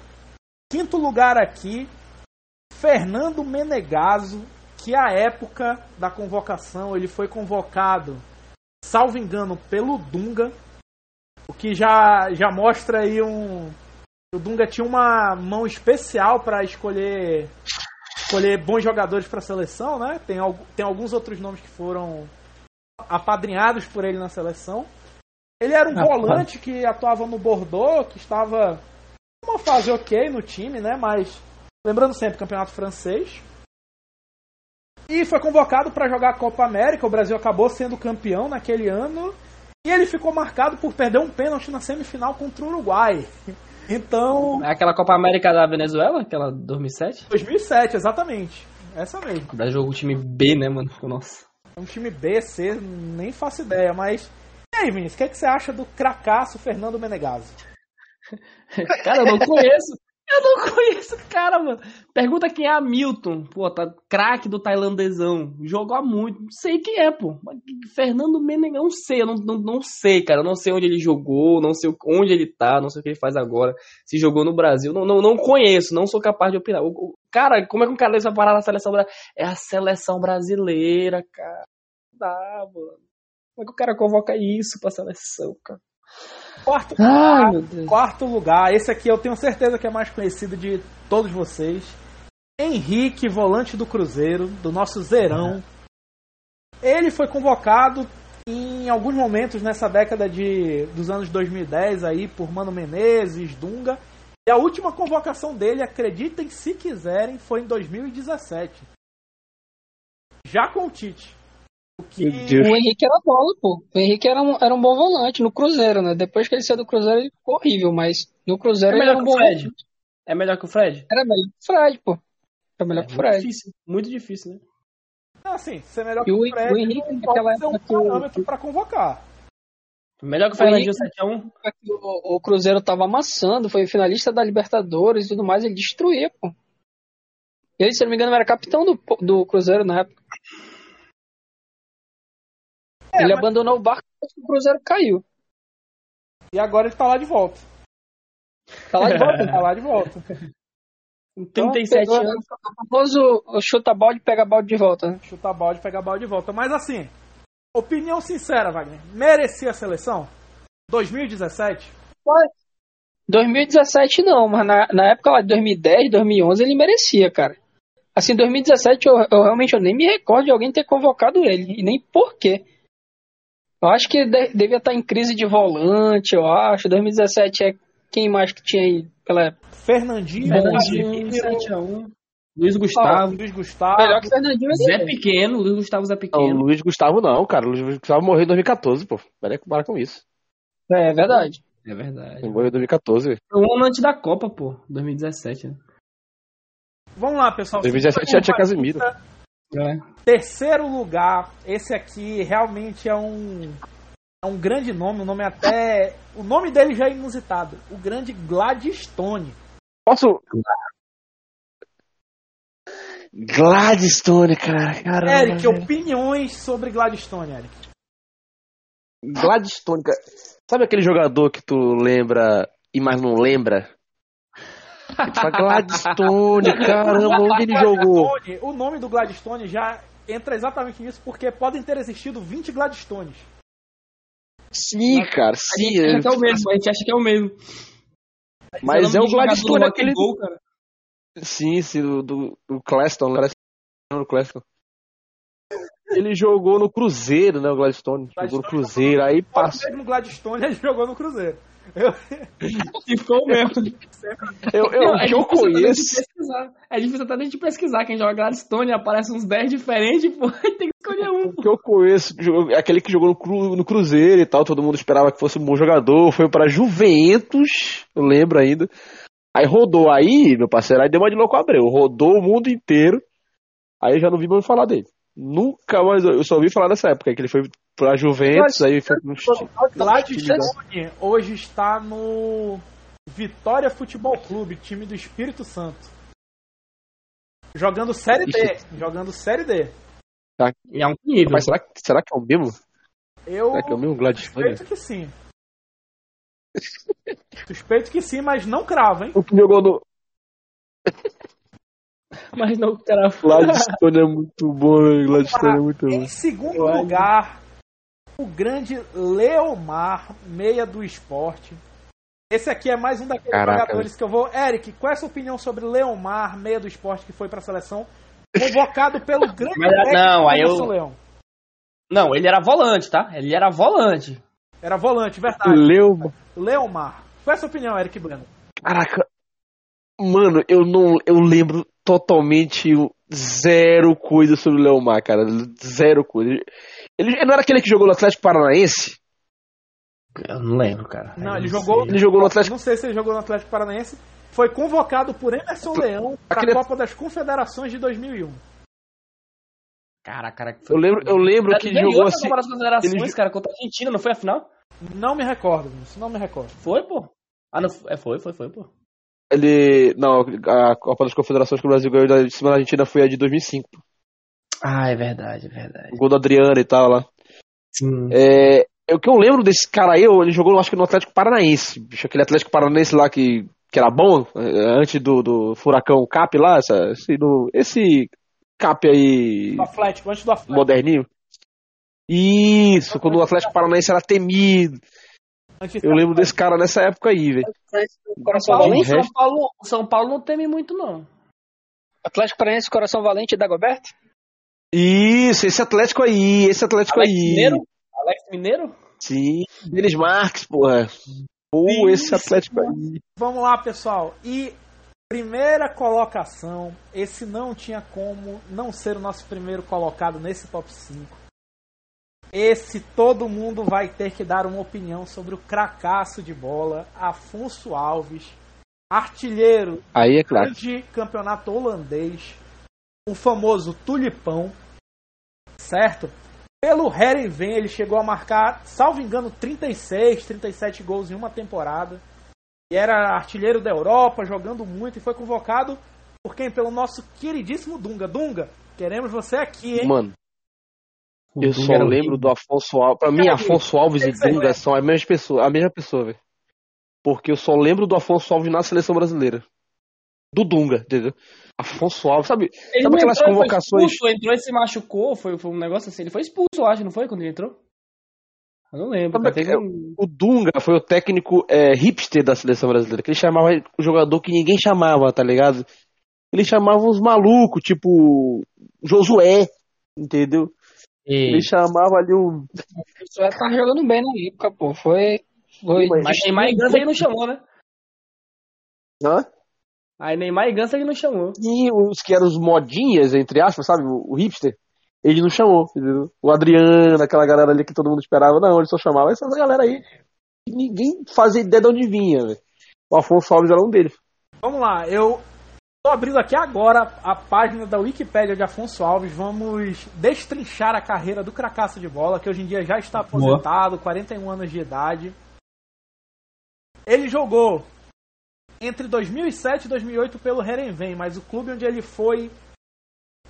Speaker 1: Quinto lugar aqui, Fernando Menegaso, que à época da convocação ele foi convocado, salvo engano, pelo Dunga, o que já, já mostra aí um. O Dunga tinha uma mão especial para escolher escolher bons jogadores para a seleção, né? Tem, tem alguns outros nomes que foram apadrinhados por ele na seleção. Ele era um ah, volante tá. que atuava no Bordeaux, que estava uma fase ok no time, né? Mas lembrando sempre, campeonato francês. E foi convocado para jogar a Copa América. O Brasil acabou sendo campeão naquele ano. E ele ficou marcado por perder um pênalti na semifinal contra o Uruguai. Então.
Speaker 3: É aquela Copa América da Venezuela? Aquela 2007?
Speaker 1: 2007, exatamente. Essa mesmo.
Speaker 3: Da jogo time B, né, mano? Nossa.
Speaker 1: Um time B, C, nem faço ideia, mas. E aí, Vinícius, o que, é que você acha do cracaço Fernando Menegazzi?
Speaker 3: Cara, eu não conheço. Eu não conheço o cara, mano. Pergunta quem é Hamilton. Pô, tá craque do tailandesão. Jogou muito. Não sei quem é, pô. Fernando Menegão, não sei. Eu não, não, não sei, cara. Eu não sei onde ele jogou. Não sei onde ele tá. Não sei o que ele faz agora. Se jogou no Brasil. Não, não, não conheço. Não sou capaz de opinar. O, o, cara, como é que um cara desse vai parar na seleção brasileira? É a seleção brasileira, cara. Não dá, mano. Como é que o cara convoca isso pra seleção, cara?
Speaker 1: Quarto lugar, quarto lugar, esse aqui eu tenho certeza que é mais conhecido de todos vocês. Henrique, volante do Cruzeiro, do nosso Zerão. Ele foi convocado em alguns momentos nessa década de, dos anos 2010 aí por Mano Menezes, Dunga. E a última convocação dele, acreditem se quiserem, foi em 2017. Já com o Tite.
Speaker 4: Que... O Henrique era bola, pô. O Henrique era um, era um bom volante no Cruzeiro, né? Depois que ele saiu do Cruzeiro, ele ficou horrível, mas no Cruzeiro
Speaker 3: é
Speaker 4: ele era um bom
Speaker 3: Fred. Volante. É melhor que o Fred?
Speaker 4: Era melhor que o Fred, pô. Era melhor é, que o Fred.
Speaker 3: Difícil, muito difícil, né?
Speaker 1: Não, assim, ser melhor que o, Fred
Speaker 4: o Henrique naquela
Speaker 1: época um parâmetro pra convocar.
Speaker 3: Melhor que o Fernandinho 7x1.
Speaker 4: O, o Cruzeiro tava amassando, foi finalista da Libertadores e tudo mais, ele destruía, pô. Ele, se não me engano, era capitão do, do Cruzeiro na época. É, ele mas... abandonou o barco e o Cruzeiro caiu.
Speaker 1: E agora ele tá lá de volta.
Speaker 4: Tá lá de volta?
Speaker 1: tá lá de volta.
Speaker 3: Então, 37 pegou, anos.
Speaker 4: O famoso chuta balde e pega balde de volta. Né?
Speaker 1: Chuta balde e pega balde de volta. Mas assim, opinião sincera, Wagner. Merecia a seleção? 2017?
Speaker 4: 2017 não, mas na, na época lá de 2010, 2011 ele merecia, cara. Assim, 2017 eu, eu realmente eu nem me recordo de alguém ter convocado ele. E nem por quê. Eu acho que de, devia estar em crise de volante, eu acho. 2017 é quem mais que tinha aí pela
Speaker 1: Fernandinho,
Speaker 3: Fernandinho 7x1. Luiz Gustavo.
Speaker 1: Luiz Gustavo.
Speaker 4: Melhor que Fernandinho é
Speaker 3: Zé Pequeno, Luiz Gustavo Zé Pequeno.
Speaker 2: Não, Luiz Gustavo não, cara. Luiz Gustavo morreu em 2014, pô. Para com, com isso.
Speaker 4: É, é verdade.
Speaker 3: É verdade.
Speaker 2: Ele morreu em 2014.
Speaker 3: Foi um ano antes da Copa, pô. 2017, né?
Speaker 1: Vamos lá, pessoal.
Speaker 2: 2017 já tinha Casemiro.
Speaker 1: É. Terceiro lugar, esse aqui realmente é um é um grande nome, o nome até o nome dele já é inusitado, o grande Gladstone.
Speaker 2: Posso Gladstone, cara. Caramba,
Speaker 1: Eric, velho. opiniões sobre Gladstone, Eric.
Speaker 2: Gladstone, cara. Sabe aquele jogador que tu lembra e mais não lembra? Gladstone, caramba, onde ele jogou?
Speaker 1: O nome do Gladstone já entra exatamente nisso, porque podem ter existido 20 Gladstones.
Speaker 2: Sim, Mas, cara, sim.
Speaker 3: A gente, é... é o mesmo, a gente acha que é o mesmo.
Speaker 2: Mas é o Gladstone, aquele. Gol, cara. Sim, sim, do, do, do Claston, do Claston. Ele jogou no Cruzeiro, né, o Gladstone. Gladstone jogou no Cruzeiro, aí passou.
Speaker 1: Mesmo Gladstone, ele jogou no Cruzeiro. Eu...
Speaker 3: Ficou mesmo.
Speaker 2: Eu, eu, Não, é que eu conheço.
Speaker 3: É difícil até a gente pesquisar. Quem joga Gladstone aparece uns 10 diferentes, pô, tem que escolher um.
Speaker 2: O que eu conheço, aquele que jogou no, cru, no Cruzeiro e tal, todo mundo esperava que fosse um bom jogador, foi pra Juventus, eu lembro ainda. Aí rodou aí, meu parceiro, aí deu uma de louco abreu, rodou o mundo inteiro. Aí eu já não vi mais falar dele. Nunca mais, eu só ouvi falar nessa época, que ele foi pra Juventus, aí foi pro
Speaker 1: Gladstone hoje está no Vitória Futebol Clube, time do Espírito Santo. Jogando Série D. Jogando Série D.
Speaker 3: Tá. É um nível.
Speaker 2: Mas será, será que é o mesmo?
Speaker 1: Eu
Speaker 2: será que é o mesmo Gladstone?
Speaker 1: Suspeito que sim. Suspeito que sim, mas não cravo, hein?
Speaker 2: O que jogou no.
Speaker 3: mas não cravo.
Speaker 2: Gladstone é muito bom, né? Gladstone é muito bom.
Speaker 1: Em segundo lugar, o grande Leomar, meia do esporte. Esse aqui é mais um daqueles Caraca, jogadores que eu vou. Eric, qual é a sua opinião sobre Leomar, meia do esporte que foi para a seleção, convocado pelo grande
Speaker 3: Mas, não, aí eu... Leão? Não, ele era volante, tá? Ele era volante.
Speaker 1: Era volante, verdade.
Speaker 2: Leomar.
Speaker 1: Leomar. Qual é a sua opinião, Eric Bueno?
Speaker 2: Caraca. Mano, eu não. Eu lembro totalmente zero coisa sobre o Leomar, cara. Zero coisa. Ele, ele não era aquele que jogou no Atlético Paranaense?
Speaker 3: Eu não lembro, cara.
Speaker 1: Não, ele jogou.
Speaker 2: Ele jogou no Atlético.
Speaker 1: Não sei se ele jogou no Atlético Paranaense. Foi convocado por Emerson Leão para a Aquele... Copa das Confederações de 2001.
Speaker 3: Cara, cara,
Speaker 2: foi... eu lembro, eu lembro que jogou assim.
Speaker 3: Copa das Confederações, ele... cara, contra a Argentina, não foi a final?
Speaker 1: Não me recordo, isso não me recordo.
Speaker 3: Foi, pô? Ah, não, é, foi, foi, foi, pô.
Speaker 2: Ele. Não, a Copa das Confederações que o Brasil ganhou de cima da Argentina foi a de 2005.
Speaker 3: Ah, é verdade, é verdade.
Speaker 2: O gol do Adriano e tal lá.
Speaker 3: Sim.
Speaker 2: É, o que eu lembro desse cara aí, ele jogou, acho que no Atlético Paranaense. Bicho, aquele Atlético Paranaense lá que, que era bom, é, antes do, do Furacão Cap lá, essa, esse, do, esse Cap aí.
Speaker 1: Do Atlético, antes do Atlético.
Speaker 2: Moderninho. Isso, quando o Atlético Paranaense era temido. Eu lembro desse cara nessa época aí, velho.
Speaker 3: Coração Valente? São Paulo, São Paulo não teme muito, não.
Speaker 4: Atlético Paranaense, Coração Valente e Dagoberto?
Speaker 2: Isso, esse Atlético aí, esse Atlético
Speaker 3: Alex
Speaker 2: aí.
Speaker 3: Mineiro? Alex Mineiro?
Speaker 2: Sim, Denis Marques, porra. Pô, esse Atlético aí.
Speaker 1: Vamos lá, pessoal. E primeira colocação, esse não tinha como não ser o nosso primeiro colocado nesse top 5. Esse todo mundo vai ter que dar uma opinião sobre o cracaço de bola, Afonso Alves, artilheiro
Speaker 2: aí é claro.
Speaker 1: de campeonato holandês, o famoso Tulipão, certo? Pelo Herenveen ele chegou a marcar, salvo engano, 36, 37 gols em uma temporada. E era artilheiro da Europa, jogando muito e foi convocado por quem? Pelo nosso queridíssimo Dunga. Dunga, queremos você aqui, hein?
Speaker 2: Mano, eu só lembro do Afonso Alves. Pra mim, Afonso Alves e Dunga são a mesma pessoa, a mesma pessoa, velho. Porque eu só lembro do Afonso Alves na seleção brasileira. Do Dunga, entendeu? Afonso Alves, sabe?
Speaker 3: Ele
Speaker 2: sabe
Speaker 3: aquelas entrou, convocações. Expulso, entrou e se machucou, foi, foi um negócio assim. Ele foi expulso, eu acho, não foi? Quando ele entrou? Eu não lembro.
Speaker 2: Sabe, um... O Dunga foi o técnico é, hipster da seleção brasileira, que ele chamava o jogador que ninguém chamava, tá ligado? Ele chamava uns malucos, tipo Josué, entendeu? E... Ele chamava ali um.
Speaker 4: O Josué tá jogando bem na época, pô. Foi. foi...
Speaker 3: Mas Neymar e Ganso ele não chamou, né?
Speaker 2: Hã?
Speaker 3: Aí Neymar e Ganso ele não chamou.
Speaker 2: E os que eram os modinhas, entre aspas, sabe? O, o hipster, ele não chamou, entendeu? O Adriano, aquela galera ali que todo mundo esperava, não, ele só chamava essa galera aí. Ninguém fazia ideia de onde vinha, velho. O Afonso Alves era um deles.
Speaker 1: Vamos lá, eu Tô abrindo aqui agora a página da Wikipédia de Afonso Alves. Vamos destrinchar a carreira do cracaço de bola, que hoje em dia já está aposentado, Boa. 41 anos de idade. Ele jogou entre 2007 e 2008 pelo Herenveen, mas o clube onde ele foi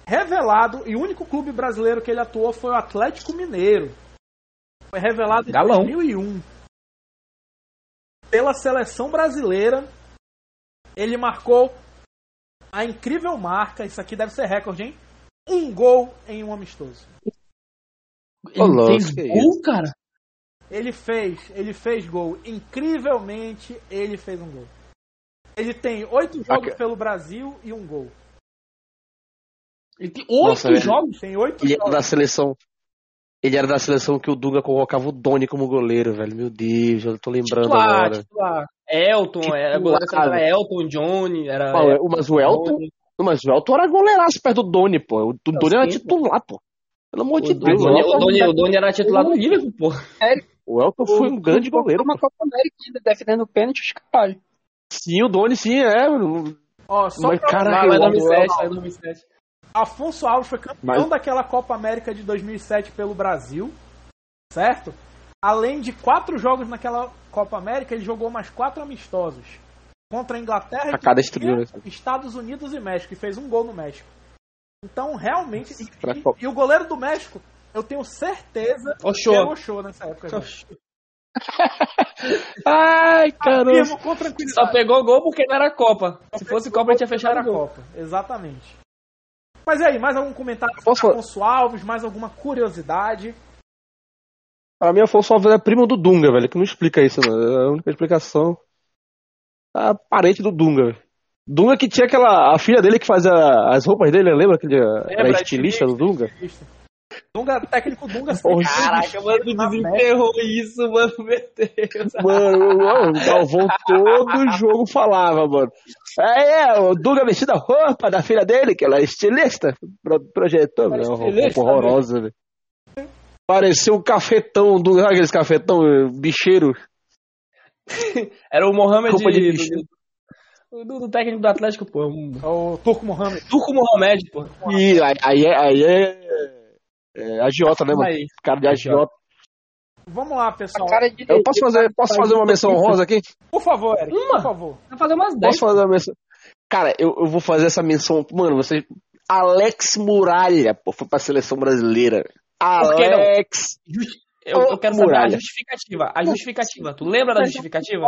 Speaker 1: revelado e o único clube brasileiro que ele atuou foi o Atlético Mineiro. Foi revelado em
Speaker 3: Galão.
Speaker 1: 2001. Pela seleção brasileira, ele marcou a incrível marca, isso aqui deve ser recorde, hein? Um gol em um amistoso.
Speaker 3: Ele fez gol, cara?
Speaker 1: Ele fez, ele fez gol. Incrivelmente, ele fez um gol. Ele tem oito jogos okay. pelo Brasil e um gol.
Speaker 3: Ele tem oito Nossa, jogos?
Speaker 2: Tem oito ele jogos. Era da seleção. Ele era da seleção que o Dunga colocava o Doni como goleiro, velho. Meu Deus, eu tô lembrando titular, agora. Titular.
Speaker 3: Elton, titular. era goleiro era Elton, Johnny, era.
Speaker 2: Não, mas o Elton. Mas o Elton era goleiraço perto do Doni, pô. O Doni era titular, pô. Pelo amor de Deus.
Speaker 3: Doni, o, Doni, o Doni era titular do Liverpool, pô.
Speaker 2: O Elton foi um grande goleiro.
Speaker 4: uma Copa América ainda, defendendo o pênalti, os caralho.
Speaker 2: Sim, o Doni sim, é.
Speaker 1: Ó, só
Speaker 2: mas,
Speaker 1: pra
Speaker 2: caralho,
Speaker 3: vai 2007, vai 2007.
Speaker 1: Afonso Alves foi campeão
Speaker 2: Mas-
Speaker 1: daquela Copa América de 2007 pelo Brasil, certo? Além de quatro jogos naquela Copa América, ele jogou mais quatro amistosos contra a Inglaterra,
Speaker 2: A cada
Speaker 1: Turquia. Estados Unidos e México e fez um gol no México. Então, realmente, e, e- e o goleiro do México, eu tenho certeza que
Speaker 3: Oxô.
Speaker 1: era o show nessa época. gente.
Speaker 2: Ai, caramba.
Speaker 3: Só pegou gol porque não era Copa. Se fosse Copa, ele tinha fechado
Speaker 1: Era
Speaker 3: a Copa.
Speaker 1: Exatamente. Mas e aí, mais algum comentário sobre Afonso Alves? Mais alguma curiosidade?
Speaker 2: Pra mim, Afonso Alves é primo do Dunga, velho. Que não explica isso, não. É a única explicação. A parente do Dunga, velho. Dunga que tinha aquela. A filha dele que fazia as roupas dele, lembra que era estilista do Dunga?
Speaker 1: Dunga, técnico Dunga
Speaker 2: Porra,
Speaker 3: Caraca, mano, me desenterrou isso, mano. Meu Deus.
Speaker 2: Mano, o Galvão todo jogo falava, mano. É, é, o Dunga vestindo a roupa da filha dele, que ela é estilista. Pro, projetou, velho. Uma roupa horrorosa, velho. Parecia um cafetão, do, sabe aqueles cafetão eh, bicheiro?
Speaker 3: Era o Mohamed
Speaker 2: de
Speaker 3: do,
Speaker 2: bicho.
Speaker 3: do, do- técnico do Atlético, pô. Um,
Speaker 1: O Turco Mohamed.
Speaker 3: Turco Mohamed, pô.
Speaker 2: E aí, aí é, aí é, é agiota, né, mano?
Speaker 3: Aí.
Speaker 2: Cara de agiota.
Speaker 1: Vamos lá, pessoal.
Speaker 4: Cara de
Speaker 2: Eu posso fazer, posso fazer uma menção honrosa aqui?
Speaker 1: Por favor, Eric,
Speaker 3: Uma?
Speaker 1: por favor.
Speaker 3: Vai fazer umas 10.
Speaker 2: Posso fazer uma menção? Cara, eu, eu vou fazer essa menção. Mano, você. Alex Muralha, pô, foi pra seleção brasileira. Alex.
Speaker 3: Eu, eu quero saber a
Speaker 2: Muralha.
Speaker 3: justificativa. A justificativa. Tu lembra da justificativa?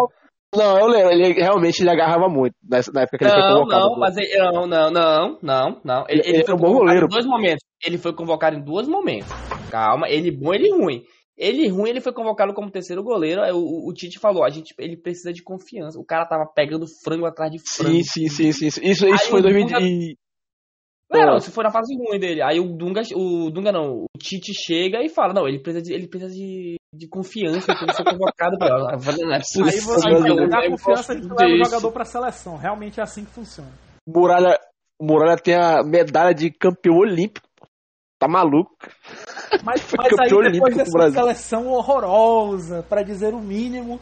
Speaker 2: Não, eu lembro, ele realmente ele agarrava muito na época que ele foi
Speaker 3: Não,
Speaker 2: convocado.
Speaker 3: não, mas ele, não, não, não, não, não. Ele,
Speaker 2: Ele
Speaker 3: ele foi
Speaker 2: é um bom goleiro.
Speaker 3: em dois momentos. Ele foi convocado em dois momentos. Calma, ele bom, ele ruim. Ele ruim, ele foi convocado como terceiro goleiro. Aí o, o Tite falou, a gente, ele precisa de confiança. O cara tava pegando frango atrás de frango.
Speaker 2: Sim, sim, sim, sim. Isso, isso
Speaker 3: Aí
Speaker 2: foi
Speaker 3: o
Speaker 2: 2000
Speaker 3: Dunga-
Speaker 2: e...
Speaker 3: Não, isso foi na fase ruim dele. Aí o Dunga, o Dunga não, o Tite chega e fala, não, ele precisa de, ele precisa de, de confiança, que ser convocado. pra- Não é
Speaker 1: Aí você vai dar
Speaker 3: eu
Speaker 1: confiança de que
Speaker 3: gosto
Speaker 1: leva o jogador pra seleção. Realmente é assim que funciona.
Speaker 2: Muralha, Muralha tem a medalha de campeão olímpico. Tá maluco?
Speaker 1: Mas,
Speaker 2: Foi
Speaker 1: mas aí,
Speaker 2: campeão
Speaker 1: depois
Speaker 2: olímpico do
Speaker 1: dessa
Speaker 2: Brasil.
Speaker 1: seleção horrorosa, pra dizer o mínimo,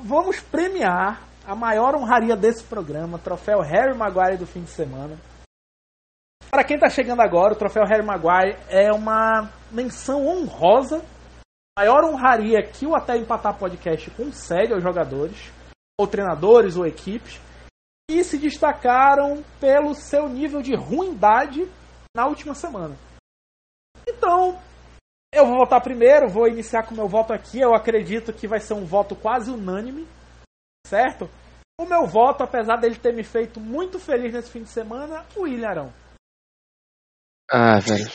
Speaker 1: vamos premiar a maior honraria desse programa, troféu Harry Maguire do fim de semana. Para quem tá chegando agora, o troféu Harry Maguire é uma menção honrosa, maior honraria que o Até Empatar Podcast concede aos jogadores, ou treinadores, ou equipes, que se destacaram pelo seu nível de ruindade na última semana. Então, eu vou votar primeiro, vou iniciar com o meu voto aqui. Eu acredito que vai ser um voto quase unânime, certo? O meu voto, apesar dele ter me feito muito feliz nesse fim de semana, o William Arão.
Speaker 2: Ah, velho.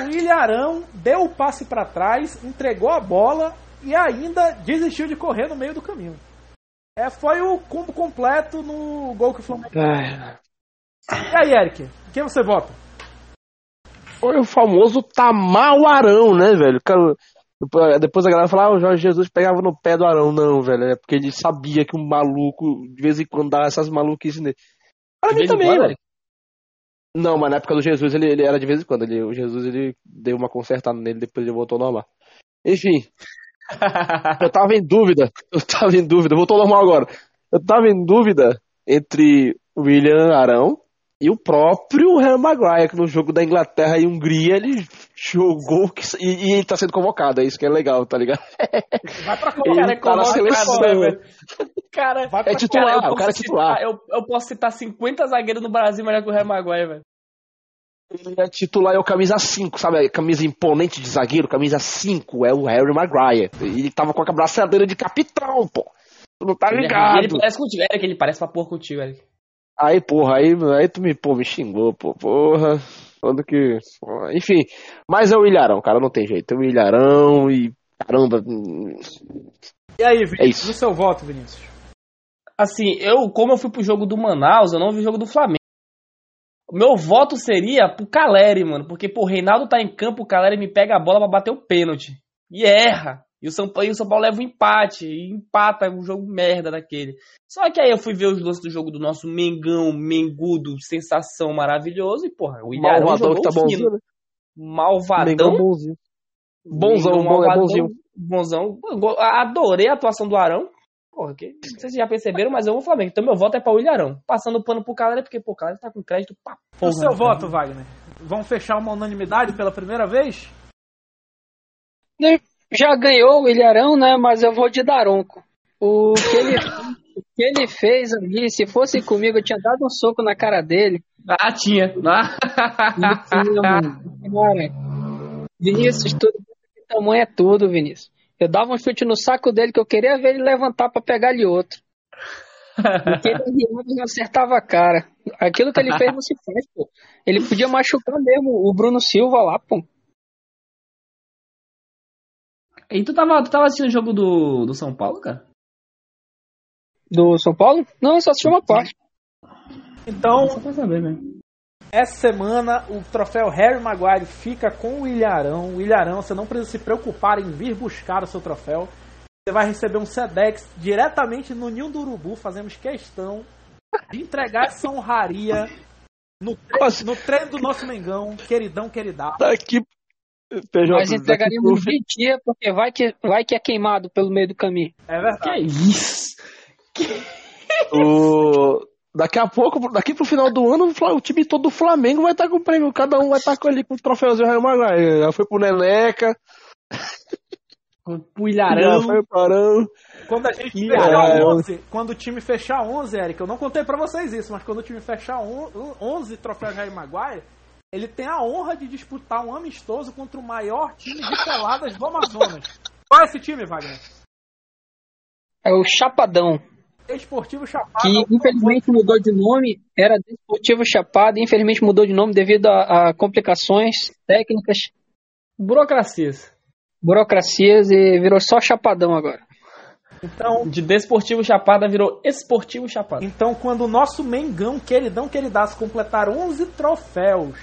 Speaker 1: O William Arão deu o passe para trás, entregou a bola e ainda desistiu de correr no meio do caminho. É, foi o combo completo no gol que o Flamengo.
Speaker 2: Ai,
Speaker 1: E aí, Eric? Quem você vota?
Speaker 2: Foi o famoso Tamauarão, né, velho? Depois- a galera fala, ah, o Jorge Jesus pegava no pé do Arão. Não, velho, é porque ele sabia que um maluco, de vez em quando, dava essas maluquices nele. Pra
Speaker 3: De
Speaker 2: mim também.
Speaker 3: Eric?
Speaker 2: Não, mas na época do Jesus ele, ele era de vez em quando. Ele, o Jesus ele deu uma consertada nele, depois ele voltou ao normal. Enfim, eu tava em dúvida. Eu tava em dúvida, voltou ao normal agora. Eu tava em dúvida entre William Arão e o próprio Harry Maguire, que no jogo da Inglaterra e Hungria ele jogou que- e, e ele tá sendo convocado. É isso que é legal, tá ligado?
Speaker 1: Vai pra
Speaker 2: Ele
Speaker 1: Copa.
Speaker 3: é
Speaker 2: tá na seleção.
Speaker 3: velho? Cara,
Speaker 1: Vai pra
Speaker 2: É titular,
Speaker 3: eu
Speaker 2: o cara é
Speaker 3: citar-
Speaker 2: titular.
Speaker 3: Eu, eu posso citar 50 zagueiros no Brasil melhor que o Harry Maguire, velho.
Speaker 2: Ele é titular, é o camisa 5, sabe? A camisa imponente de zagueiro, camisa 5, é o Harry Maguire. Ele tava com a braçadeira de capitão, pô. Tu não tá
Speaker 3: Ele,
Speaker 2: ligado?
Speaker 3: ele parece contigo, Eric, ele parece pra porra contigo, Eric.
Speaker 2: Aí, porra, aí, aí tu me, pô, me xingou, pô, porra. Falando que. Enfim, mas é o Ilharão, cara, não tem jeito. É o Ilharão e. Caramba. hum,
Speaker 1: E aí, Vinícius?
Speaker 2: É isso.
Speaker 1: No seu voto, Vinícius?
Speaker 3: Assim, eu, como eu fui pro jogo do Manaus, eu não vi o jogo do Flamengo. O meu voto seria pro Caleri, mano. Porque, pô, o Reinaldo tá em campo, o Caleri me pega a bola pra bater o pênalti. E erra. E o São Paulo, e o São Paulo leva um empate. E empata um jogo merda daquele. Só que aí eu fui ver os lances do jogo do nosso Mengão, Mengudo, sensação maravilhoso. E, porra, o Ilharão
Speaker 2: Malvadão
Speaker 3: jogou
Speaker 2: que tá bonzinho, né?
Speaker 3: Malvadão.
Speaker 2: Mengão bonzinho. Bonzão,
Speaker 3: Mengão
Speaker 2: é
Speaker 3: malvadão,
Speaker 2: bonzinho.
Speaker 3: Bonzão. Adorei a atuação do Arão. Porra, que, não sei se vocês já perceberam, mas eu vou Flamengo. Então meu voto é pra o Ilharão. Passando o pano pro Calera, porque, pô, o Calera tá com crédito pra
Speaker 1: O
Speaker 3: porra.
Speaker 1: seu
Speaker 3: né,
Speaker 1: voto, Wagner? Vamos fechar uma unanimidade pela primeira vez?
Speaker 4: Já ganhou o Ilharão, né? Mas eu vou de Daronco. O que ele, o que ele fez ali, se fosse comigo, eu tinha dado um soco na cara dele.
Speaker 3: Ah, tinha. Ah.
Speaker 4: Tinha, mano. Vinícius, tudo tamanho é tudo, Vinícius. Eu dava um chute no saco dele que eu queria ver ele levantar pra pegar ali outro. Porque ele acertava a cara. Aquilo que ele fez não se faz, pô. Ele podia machucar mesmo o Bruno Silva lá, pô.
Speaker 3: E tu tava, tu tava assistindo o jogo do, do São Paulo, cara?
Speaker 4: Do São Paulo? Não, eu só assisti uma parte.
Speaker 1: Então,
Speaker 3: Só pra saber, velho.
Speaker 1: essa semana o troféu Harry Maguire fica com o Ilharão. O Ilharão, você não precisa se preocupar em vir buscar o seu troféu. Você vai receber um Sedex diretamente no Ninho do Urubu. Fazemos questão de entregar essa honraria no, no treino do nosso Mengão, queridão, queridá.
Speaker 2: Daqui. PJ,
Speaker 4: Nós entregaríamos 20 dias, porque vai que, vai que é queimado pelo meio do caminho.
Speaker 1: É verdade.
Speaker 3: Que isso?
Speaker 2: O... Daqui a pouco, daqui pro final do ano, o time todo do Flamengo vai estar com o prêmio. Cada um vai estar com ali com o troféuzinho Raio Maguire. Já foi pro Neleca,
Speaker 3: Pro
Speaker 2: já
Speaker 3: Ilharão.
Speaker 2: foi pro Arão.
Speaker 1: Quando a gente fechar
Speaker 2: é, eu-
Speaker 1: 11, quando o time fechar 11, Eric, eu não contei pra vocês isso, mas quando o time fechar on- 11 troféus Harry Maguire, ele tem a honra de disputar um amistoso contra o maior time de peladas do Amazonas. Qual é esse time, Wagner?
Speaker 4: É o Chapadão,
Speaker 1: Esportivo Chapada.
Speaker 4: que infelizmente mudou de nome, era Desportivo Chapada, e infelizmente mudou de nome devido a, a complicações técnicas,
Speaker 3: Burocracias.
Speaker 4: burocracias e virou só Chapadão agora.
Speaker 1: Então,
Speaker 3: De Desportivo Chapada virou Esportivo Chapada.
Speaker 1: então, quando o nosso Mengão, queridão, queridaço, completar 11 troféus,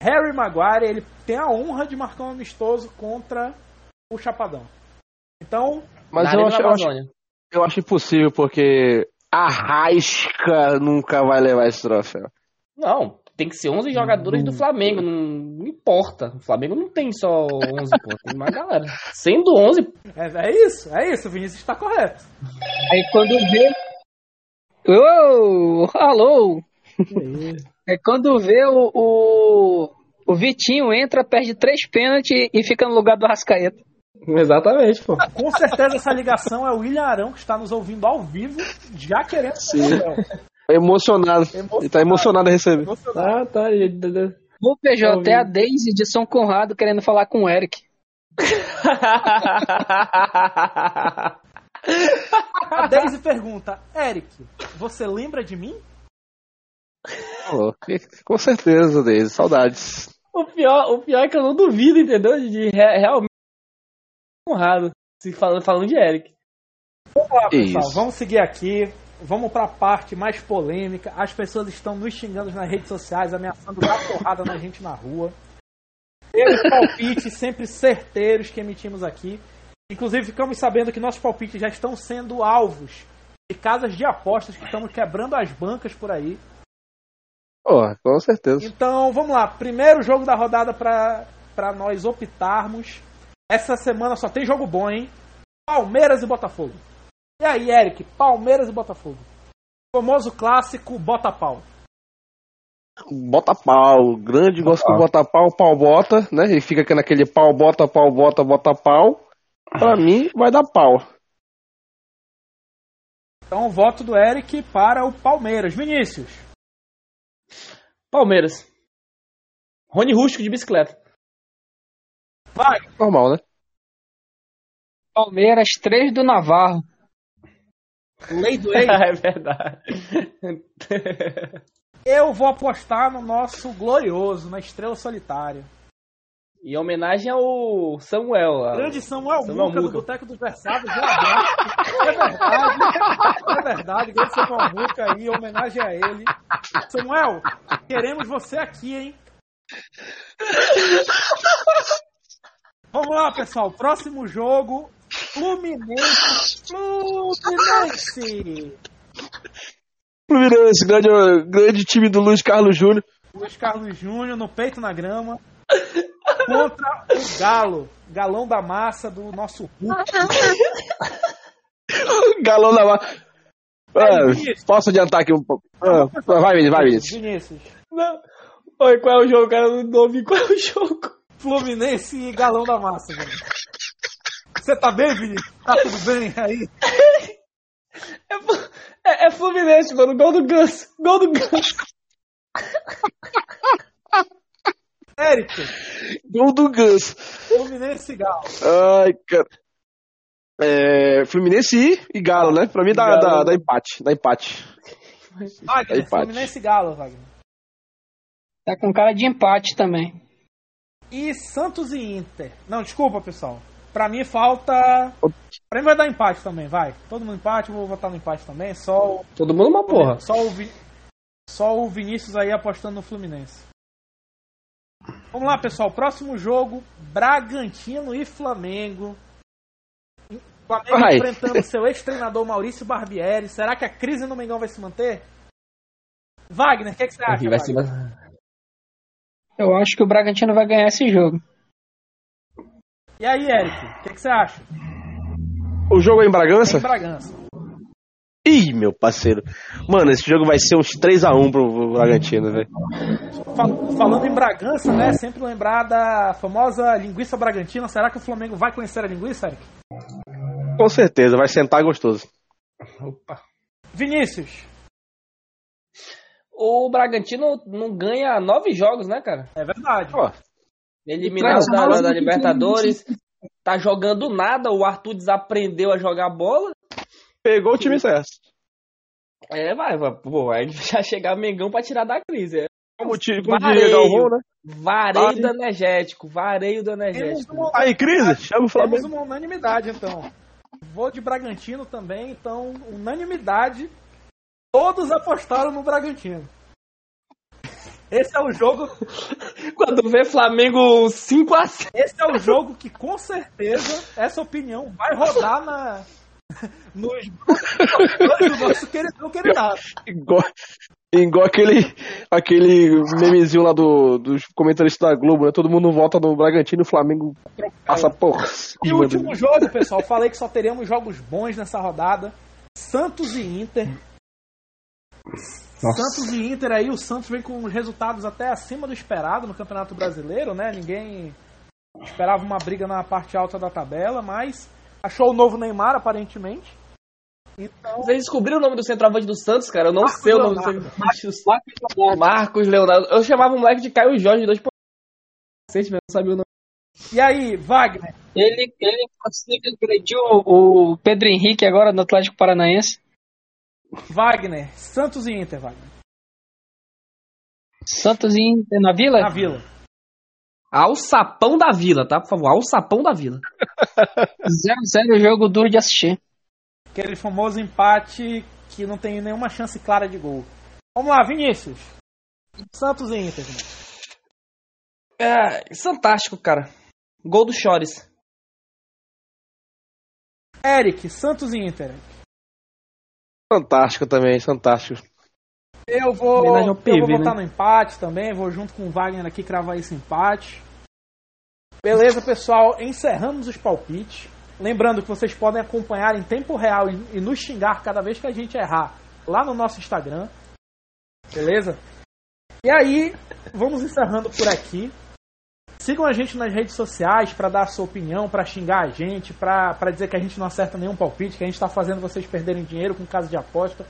Speaker 1: Harry Maguire, ele tem a honra de marcar um amistoso contra o Chapadão. Então,
Speaker 2: Mas eu acho, eu, acho, eu acho impossível, porque a Rasca nunca vai levar esse troféu.
Speaker 3: Não, tem que ser 11 jogadores do Flamengo, não, não importa. O Flamengo não tem só 11, pô, tem mais galera. Sendo 11,
Speaker 1: é, é isso, é isso, o Vinícius está correto.
Speaker 4: Aí quando vê. Ô, alô! É quando vê o, o, o Vitinho entra, perde três pênaltis e fica no lugar do Arrascaeta.
Speaker 3: Exatamente, pô.
Speaker 1: Com certeza essa ligação é o William Arão que está nos ouvindo ao vivo, já querendo
Speaker 2: Sim.
Speaker 1: o troféu.
Speaker 2: Emocionado. Ele tá emocionado a receber.
Speaker 1: Emocionado.
Speaker 3: Ah, tá.
Speaker 4: O PJ
Speaker 3: Ouvindo.
Speaker 4: é a Daisy de São Conrado querendo falar com o Eric.
Speaker 1: A Daisy pergunta, Eric, você lembra de mim?
Speaker 2: Com certeza, Deise. Saudades.
Speaker 3: o, pior, o pior é que eu não duvido, entendeu? De re- realmente honrado. Se falando, falando de Eric.
Speaker 1: Vamos lá, pessoal,
Speaker 2: Isso.
Speaker 1: vamos seguir aqui. Vamos para a parte mais polêmica. As pessoas estão nos xingando nas redes sociais, ameaçando dar porrada na gente na rua. Temos palpites sempre certeiros que emitimos aqui. Inclusive, ficamos sabendo que nossos palpites já estão sendo alvos de casas de apostas que estamos quebrando as bancas por aí.
Speaker 2: Pô, com certeza.
Speaker 1: Então, vamos lá. Primeiro jogo da rodada para nós optarmos. Essa semana só tem jogo bom, hein? Palmeiras e Botafogo. E aí, Eric? Palmeiras e Botafogo. Famoso clássico Bota Pau.
Speaker 2: Bota pau. Grande gosta do bota pau, pau bota, né? E fica aqui naquele pau bota, pau bota, bota pau. Pra mim, vai dar pau.
Speaker 1: Então, voto do Eric para o Palmeiras. Vinícius.
Speaker 3: Palmeiras. Rony Rústico de bicicleta.
Speaker 1: Vai.
Speaker 2: Normal, né?
Speaker 4: Palmeiras, três do Navarro.
Speaker 1: Lei do ex.
Speaker 3: é verdade.
Speaker 1: Eu vou apostar no nosso glorioso, na Estrela Solitária.
Speaker 3: Em homenagem ao Samuel. lá.
Speaker 1: Grande Samuel
Speaker 3: Samuel
Speaker 1: Muca, do
Speaker 3: Muca.
Speaker 1: Boteco dos abraço. É verdade. É verdade. Grande Samuel Muca aí, em homenagem a ele. Samuel, queremos você aqui, hein? Vamos lá, pessoal. Próximo jogo. Fluminense. Fluminense.
Speaker 2: Fluminense, grande, grande time do Luiz Carlos Júnior.
Speaker 1: Luiz Carlos Júnior no peito na grama. Contra o Galo. Galão da massa do nosso Hulk.
Speaker 2: Galão na massa. Ah, posso adiantar aqui um pouco? Ah, vai, Vinícius, vai, Vinícius.
Speaker 1: Vinícius.
Speaker 3: Não. Oi, qual é o jogo, cara? Não ouvi qual é o jogo.
Speaker 1: Fluminense e Galão da Massa, velho. Você tá bem, Vinícius? Tá tudo bem aí?
Speaker 3: É, é, é Fluminense, mano. Gol do Ganso. Gol do Ganso.
Speaker 1: Eric,
Speaker 2: Gol do Ganso.
Speaker 1: Fluminense e Galo.
Speaker 2: Ai, cara. É, Fluminense e, e Galo, né? Pra mim dá, dá, dá empate. Dá empate.
Speaker 1: Wagner,
Speaker 2: empate.
Speaker 1: Fluminense e Galo, Wagner.
Speaker 4: Tá com cara de empate também.
Speaker 1: E Santos e Inter. Não, desculpa, pessoal. Pra mim falta. Pra mim vai dar empate também, vai. Todo mundo empate, eu vou votar no empate também. Só o,
Speaker 3: Todo mundo uma porra.
Speaker 1: só o, Vi- só o Vinícius aí apostando no Fluminense. Vamos lá, pessoal. Próximo jogo: Bragantino e Flamengo. Flamengo
Speaker 2: Vai.
Speaker 1: enfrentando seu ex-treinador Maurício Barbieri. Será que a crise no Mengão vai se manter? Wagner, o que, que você acha?
Speaker 3: Vai?
Speaker 4: Eu acho que o Bragantino vai ganhar esse jogo.
Speaker 1: E aí, Eric, o que, que você acha?
Speaker 2: O jogo é em Bragança?
Speaker 1: Em Bragança.
Speaker 2: Ih, meu parceiro. Mano, esse jogo vai ser uns 3x1 pro, pro Bragantino, velho.
Speaker 1: Fal- Falando em Bragança, né? Sempre lembrar da famosa linguiça bragantina. Será que o Flamengo vai conhecer a linguiça, Eric?
Speaker 2: Com certeza, vai sentar gostoso.
Speaker 1: Opa. Vinícius,
Speaker 3: O Bragantino não ganha nove jogos, né, cara?
Speaker 1: é verdade.
Speaker 2: Ó,
Speaker 3: Eliminado da, da Libertadores. Tá jogando nada. O Arthur desaprendeu a jogar bola.
Speaker 2: Pegou o time certo.
Speaker 3: É, vai, vai. Pô, aí já chegar Mengão pra tirar da crise. É.
Speaker 2: Como, ti- como
Speaker 3: Vareio.
Speaker 2: diria Galvão, né?
Speaker 3: Vareio do energético. Vareio do
Speaker 1: Temos
Speaker 3: energético.
Speaker 1: uma,
Speaker 2: Aí, crise, chama o
Speaker 1: temos
Speaker 2: Flamengo.
Speaker 1: uma unanimidade, então. Vou de Bragantino também, então, unanimidade. Todos apostaram no Bragantino. Esse é o jogo,
Speaker 3: Quando vê Flamengo 5x6.
Speaker 1: esse é o jogo que com certeza essa opinião vai rodar na nos do nosso querido querido.
Speaker 2: Igual, igual aquele, aquele memezinho lá do, dos comentaristas da Globo, né? Todo mundo vota no Bragantino e o Flamengo passa por
Speaker 1: E o último
Speaker 2: dele.
Speaker 1: jogo, pessoal, falei que só teremos jogos bons nessa rodada. Santos e Inter. Santos e Inter aí, o Santos vem com resultados até acima do esperado no Campeonato Brasileiro, né? Ninguém esperava uma briga na parte alta da tabela, mas achou o novo Neymar, aparentemente. Então,
Speaker 3: Vocês descobriram o nome do centroavante do Santos, cara? Eu não
Speaker 1: Marcos
Speaker 3: sei o nome
Speaker 1: Leonardo.
Speaker 3: do centroavante do Santos. Marcos Leonardo. Eu chamava o moleque de Caio Jorge, dois por cacete, mas não sabia o nome.
Speaker 1: e aí, Wagner?
Speaker 4: Ele, ele o, o Pedro Henrique agora no Atlético Paranaense.
Speaker 1: Wagner, Santos e Inter, Wagner.
Speaker 4: Santos e Inter na Vila?
Speaker 1: Na Vila.
Speaker 3: Ao sapão da vila, tá? Por favor, ao sapão da vila.
Speaker 4: 0x0 jogo duro de assistir.
Speaker 1: Aquele famoso empate que não tem nenhuma chance clara de gol. Vamos lá, Vinícius. Santos e Inter.
Speaker 3: É, fantástico, cara. Gol do Chores.
Speaker 1: Eric, Santos e Inter.
Speaker 2: Fantástico também, fantástico.
Speaker 1: Eu vou, eu
Speaker 3: PV,
Speaker 1: vou votar
Speaker 3: né?
Speaker 1: no empate também, vou junto com o Wagner aqui cravar esse empate. Beleza, pessoal, encerramos os palpites. Lembrando que vocês podem acompanhar em tempo real e, e nos xingar cada vez que a gente errar lá no nosso Instagram. Beleza? E aí, vamos encerrando por aqui. Sigam a gente nas redes sociais para dar a sua opinião, para xingar a gente, para dizer que a gente não acerta nenhum palpite, que a gente está fazendo vocês perderem dinheiro com caso de aposta,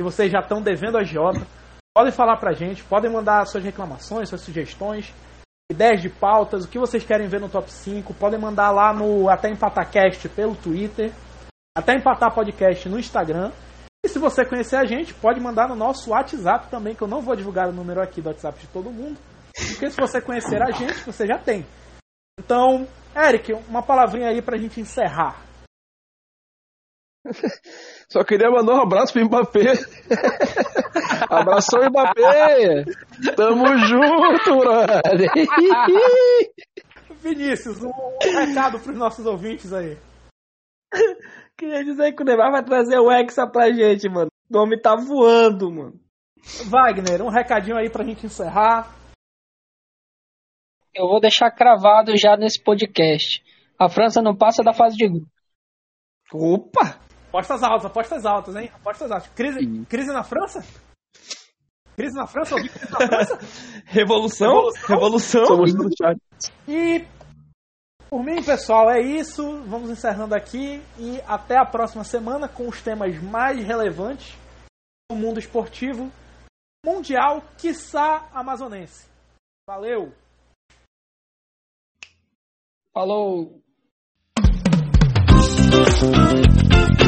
Speaker 1: que vocês já estão devendo a Jota. Podem falar pra gente, podem mandar suas reclamações, suas sugestões, ideias de pautas, o que vocês querem ver no top 5. Podem mandar lá no Até EmpataCast pelo Twitter, Até Empatar Podcast no Instagram. E se você conhecer a gente, pode mandar no nosso WhatsApp também, que eu não vou divulgar o número aqui do WhatsApp de todo mundo. Porque se você conhecer a gente, você já tem. Então, Eric, uma palavrinha aí pra gente encerrar.
Speaker 2: Só queria mandar um abraço pro Mbappé. Abração, Mbappé! Tamo junto, brother!
Speaker 1: Vinícius, um, um recado pros nossos ouvintes aí.
Speaker 3: Queria dizer que o Neymar vai trazer o Hexa pra gente, mano. O nome tá voando, mano.
Speaker 1: Wagner, um recadinho aí pra gente encerrar.
Speaker 4: Eu vou deixar cravado já nesse podcast. A França não passa da fase de grupo.
Speaker 3: Opa!
Speaker 1: Apostas altas, apostas altas, hein? Apostas altas. Crise, crise na França? Crise na França? Ouvi crise na França?
Speaker 3: Revolução? Revolução?
Speaker 2: Somos do chat.
Speaker 1: E por mim, pessoal, é isso. Vamos encerrando aqui e até a próxima semana com os temas mais relevantes do mundo esportivo mundial, quiçá amazonense. Valeu!
Speaker 4: Falou!
Speaker 5: Thank